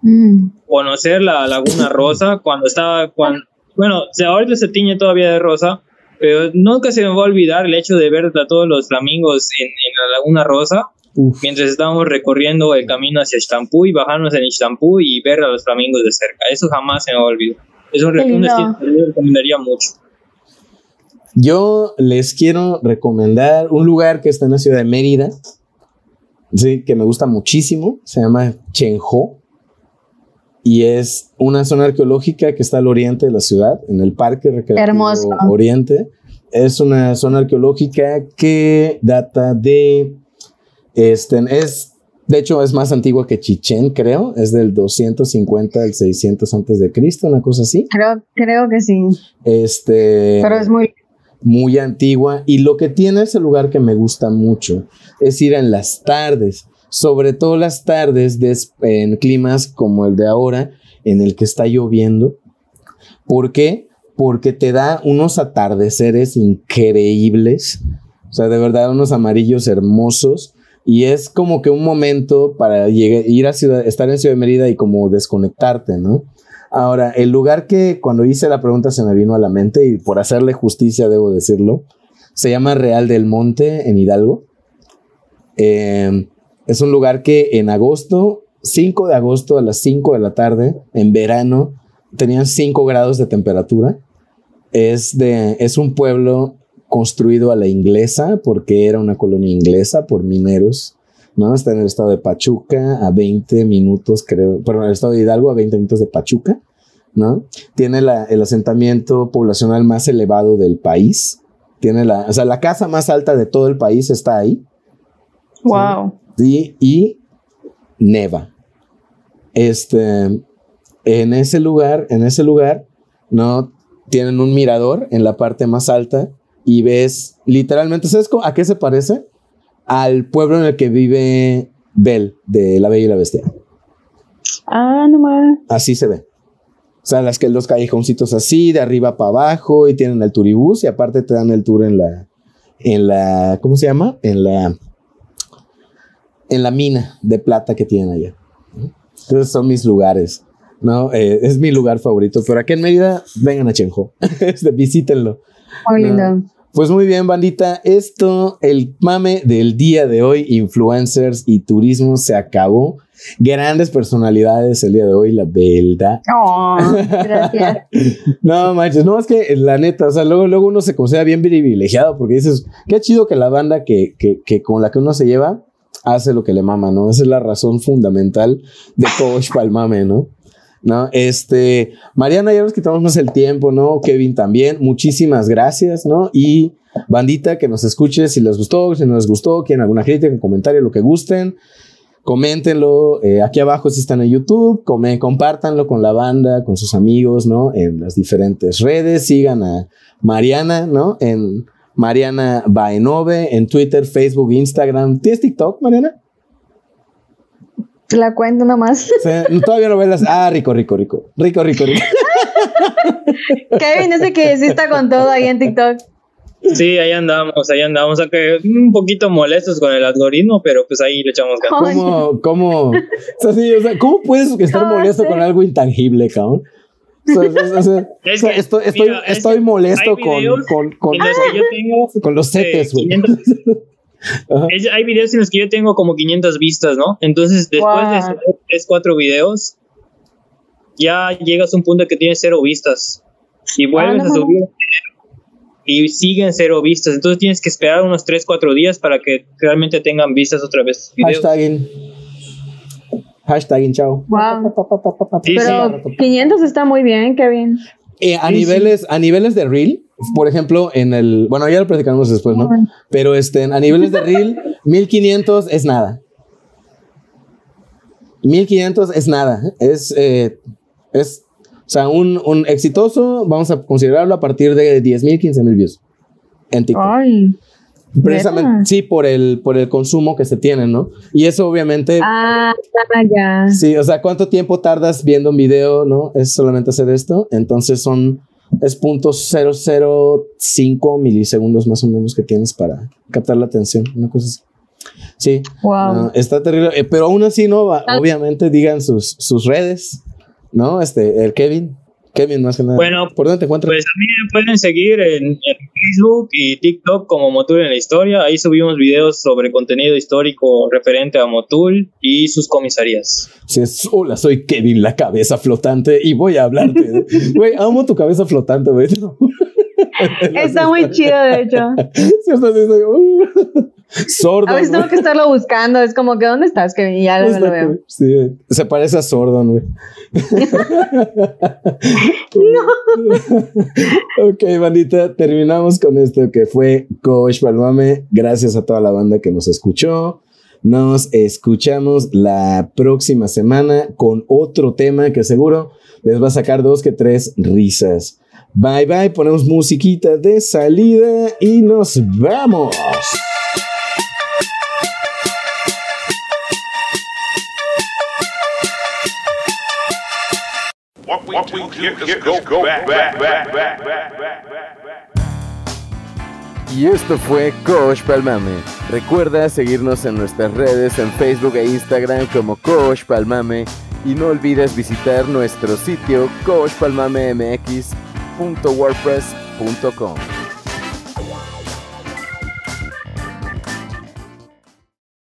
Mm. conocer la Laguna Rosa cuando estaba, cuando, bueno, o sea, ahorita se tiñe todavía de rosa, pero nunca se me va a olvidar el hecho de ver a todos los flamingos en, en la Laguna Rosa Uf. mientras estábamos recorriendo el camino hacia Ixtampú y bajarnos en Ixtampú y ver a los flamingos de cerca. Eso jamás se me va a olvidar. Es un, Qué un lindo. destino que yo recomendaría mucho. Yo les quiero recomendar un lugar que está en la ciudad de Mérida, sí, que me gusta muchísimo, se llama Chenjo, y es una zona arqueológica que está al oriente de la ciudad, en el Parque Recreativo Hermoso. Oriente. Es una zona arqueológica que data de, este, es, de hecho es más antigua que Chichén, creo, es del 250 al 600 antes de Cristo, una cosa así. Creo, creo que sí. Este, Pero es muy. Muy antigua y lo que tiene ese lugar que me gusta mucho es ir en las tardes, sobre todo las tardes de, en climas como el de ahora, en el que está lloviendo. ¿Por qué? Porque te da unos atardeceres increíbles, o sea, de verdad unos amarillos hermosos. Y es como que un momento para ir a ciudad, estar en Ciudad de Mérida y como desconectarte, ¿no? Ahora, el lugar que cuando hice la pregunta se me vino a la mente y por hacerle justicia debo decirlo, se llama Real del Monte en Hidalgo. Eh, es un lugar que en agosto, 5 de agosto a las 5 de la tarde, en verano, tenían 5 grados de temperatura. Es, de, es un pueblo construido a la inglesa porque era una colonia inglesa por mineros. ¿No? Está en el estado de Pachuca, a 20 minutos, creo, perdón, el estado de Hidalgo, a 20 minutos de Pachuca, ¿no? Tiene la- el asentamiento poblacional más elevado del país. Tiene la, o sea, la casa más alta de todo el país está ahí. Wow. Y, y neva. Este, en ese lugar, en ese lugar, no tienen un mirador en la parte más alta y ves literalmente, ¿sabes a qué se parece? Al pueblo en el que vive Belle de La Bella y la Bestia. Ah, no más. Así se ve. O sea, las que los callejoncitos así, de arriba para abajo, y tienen el turibús, y aparte te dan el tour en la, en la, ¿cómo se llama? En la, en la mina de plata que tienen allá. Entonces son mis lugares, ¿no? Eh, es mi lugar favorito, pero aquí en Mérida, vengan a Chenjo, Este, visítenlo. Muy No. Pues muy bien, bandita. Esto, el mame del día de hoy, influencers y turismo se acabó. Grandes personalidades el día de hoy, la verdad. Oh, gracias. No manches, no es que la neta, o sea, luego, luego uno se considera bien privilegiado porque dices, qué chido que la banda que, que, que con la que uno se lleva hace lo que le mama, ¿no? Esa es la razón fundamental de Coach Palmame, ¿no? ¿No? Este, Mariana, ya nos quitamos más el tiempo, ¿no? Kevin también, muchísimas gracias, ¿no? Y bandita, que nos escuche si les gustó, si no les gustó, quieren alguna crítica, un comentario, lo que gusten, coméntenlo eh, aquí abajo si están en YouTube, come, compártanlo con la banda, con sus amigos, ¿no? En las diferentes redes, sigan a Mariana, ¿no? En Mariana Baenove, en Twitter, Facebook, Instagram. ¿Tienes TikTok, Mariana? La cuento nomás. todavía no ves Ah, rico, rico, rico. Rico, rico, rico. Kevin, ese que sí está con todo ahí en TikTok. Sí, ahí andamos, ahí andamos, aunque un poquito molestos con el algoritmo, pero pues ahí le echamos ganas. ¿Cómo, cómo, o sea, sí, o sea, ¿cómo puedes estar molesto con algo intangible, cabrón? O sea, estoy, estoy, estoy molesto con, con, con, los que yo tengo con los setes, güey. hay videos en los que yo tengo como 500 vistas, ¿no? Entonces, después de 3, 4 videos, ya llegas a un punto que tienes cero vistas. Y ah, vuelves a subir y siguen cero vistas. Entonces tienes que esperar unos 3, 4 días para que realmente tengan vistas otra vez. Hashtagging. Hashtagging, chao. Wow. Pero 500 está muy bien, Kevin. Eh, a, niveles, a niveles de Reel, por ejemplo, en el. Bueno, ya lo platicamos después, ¿no? Pero este, a niveles de Reel, 1500 es nada. 1500 es nada. Es, eh, es o sea, un, un, exitoso, vamos a considerarlo a partir de 10 mil, 15 mil views en TikTok. Ay. Precisamente, sí, por el, por el consumo que se tiene, ¿no? Y eso obviamente... Ah, ya. Sí, o sea, ¿cuánto tiempo tardas viendo un video, no? Es solamente hacer esto. Entonces son... Es .005 milisegundos más o menos que tienes para captar la atención, una cosa así. Sí. Wow. está terrible. Eh, pero aún así, ¿no? Ah. Obviamente digan sus, sus redes, ¿no? Este, el Kevin. Kevin, más que nada. Bueno, ¿por dónde te encuentras? Pues a mí me pueden seguir en, Facebook y TikTok como Motul en la Historia. Ahí subimos videos sobre contenido histórico referente a Motul y sus comisarías. Sí, hola, soy Kevin, la cabeza flotante, y voy a hablarte. Güey, amo tu cabeza flotante, güey. Está muy chido, de hecho. Sí, está, sí, uh. Sordon. A veces tengo que estarlo buscando. Es como que, ¿dónde estás? Que ya no lo veo. Sí, se parece a Sordon, güey. no. ok, bandita, terminamos con esto que fue Coach Palmame. Gracias a toda la banda que nos escuchó. Nos escuchamos la próxima semana con otro tema que seguro les va a sacar dos que tres risas. Bye bye, ponemos musiquita de salida y nos vamos. Y esto fue Coach Palmame. Recuerda seguirnos en nuestras redes en Facebook e Instagram como Coach Palmame y no olvides visitar nuestro sitio coachpalmamemx.wordpress.com.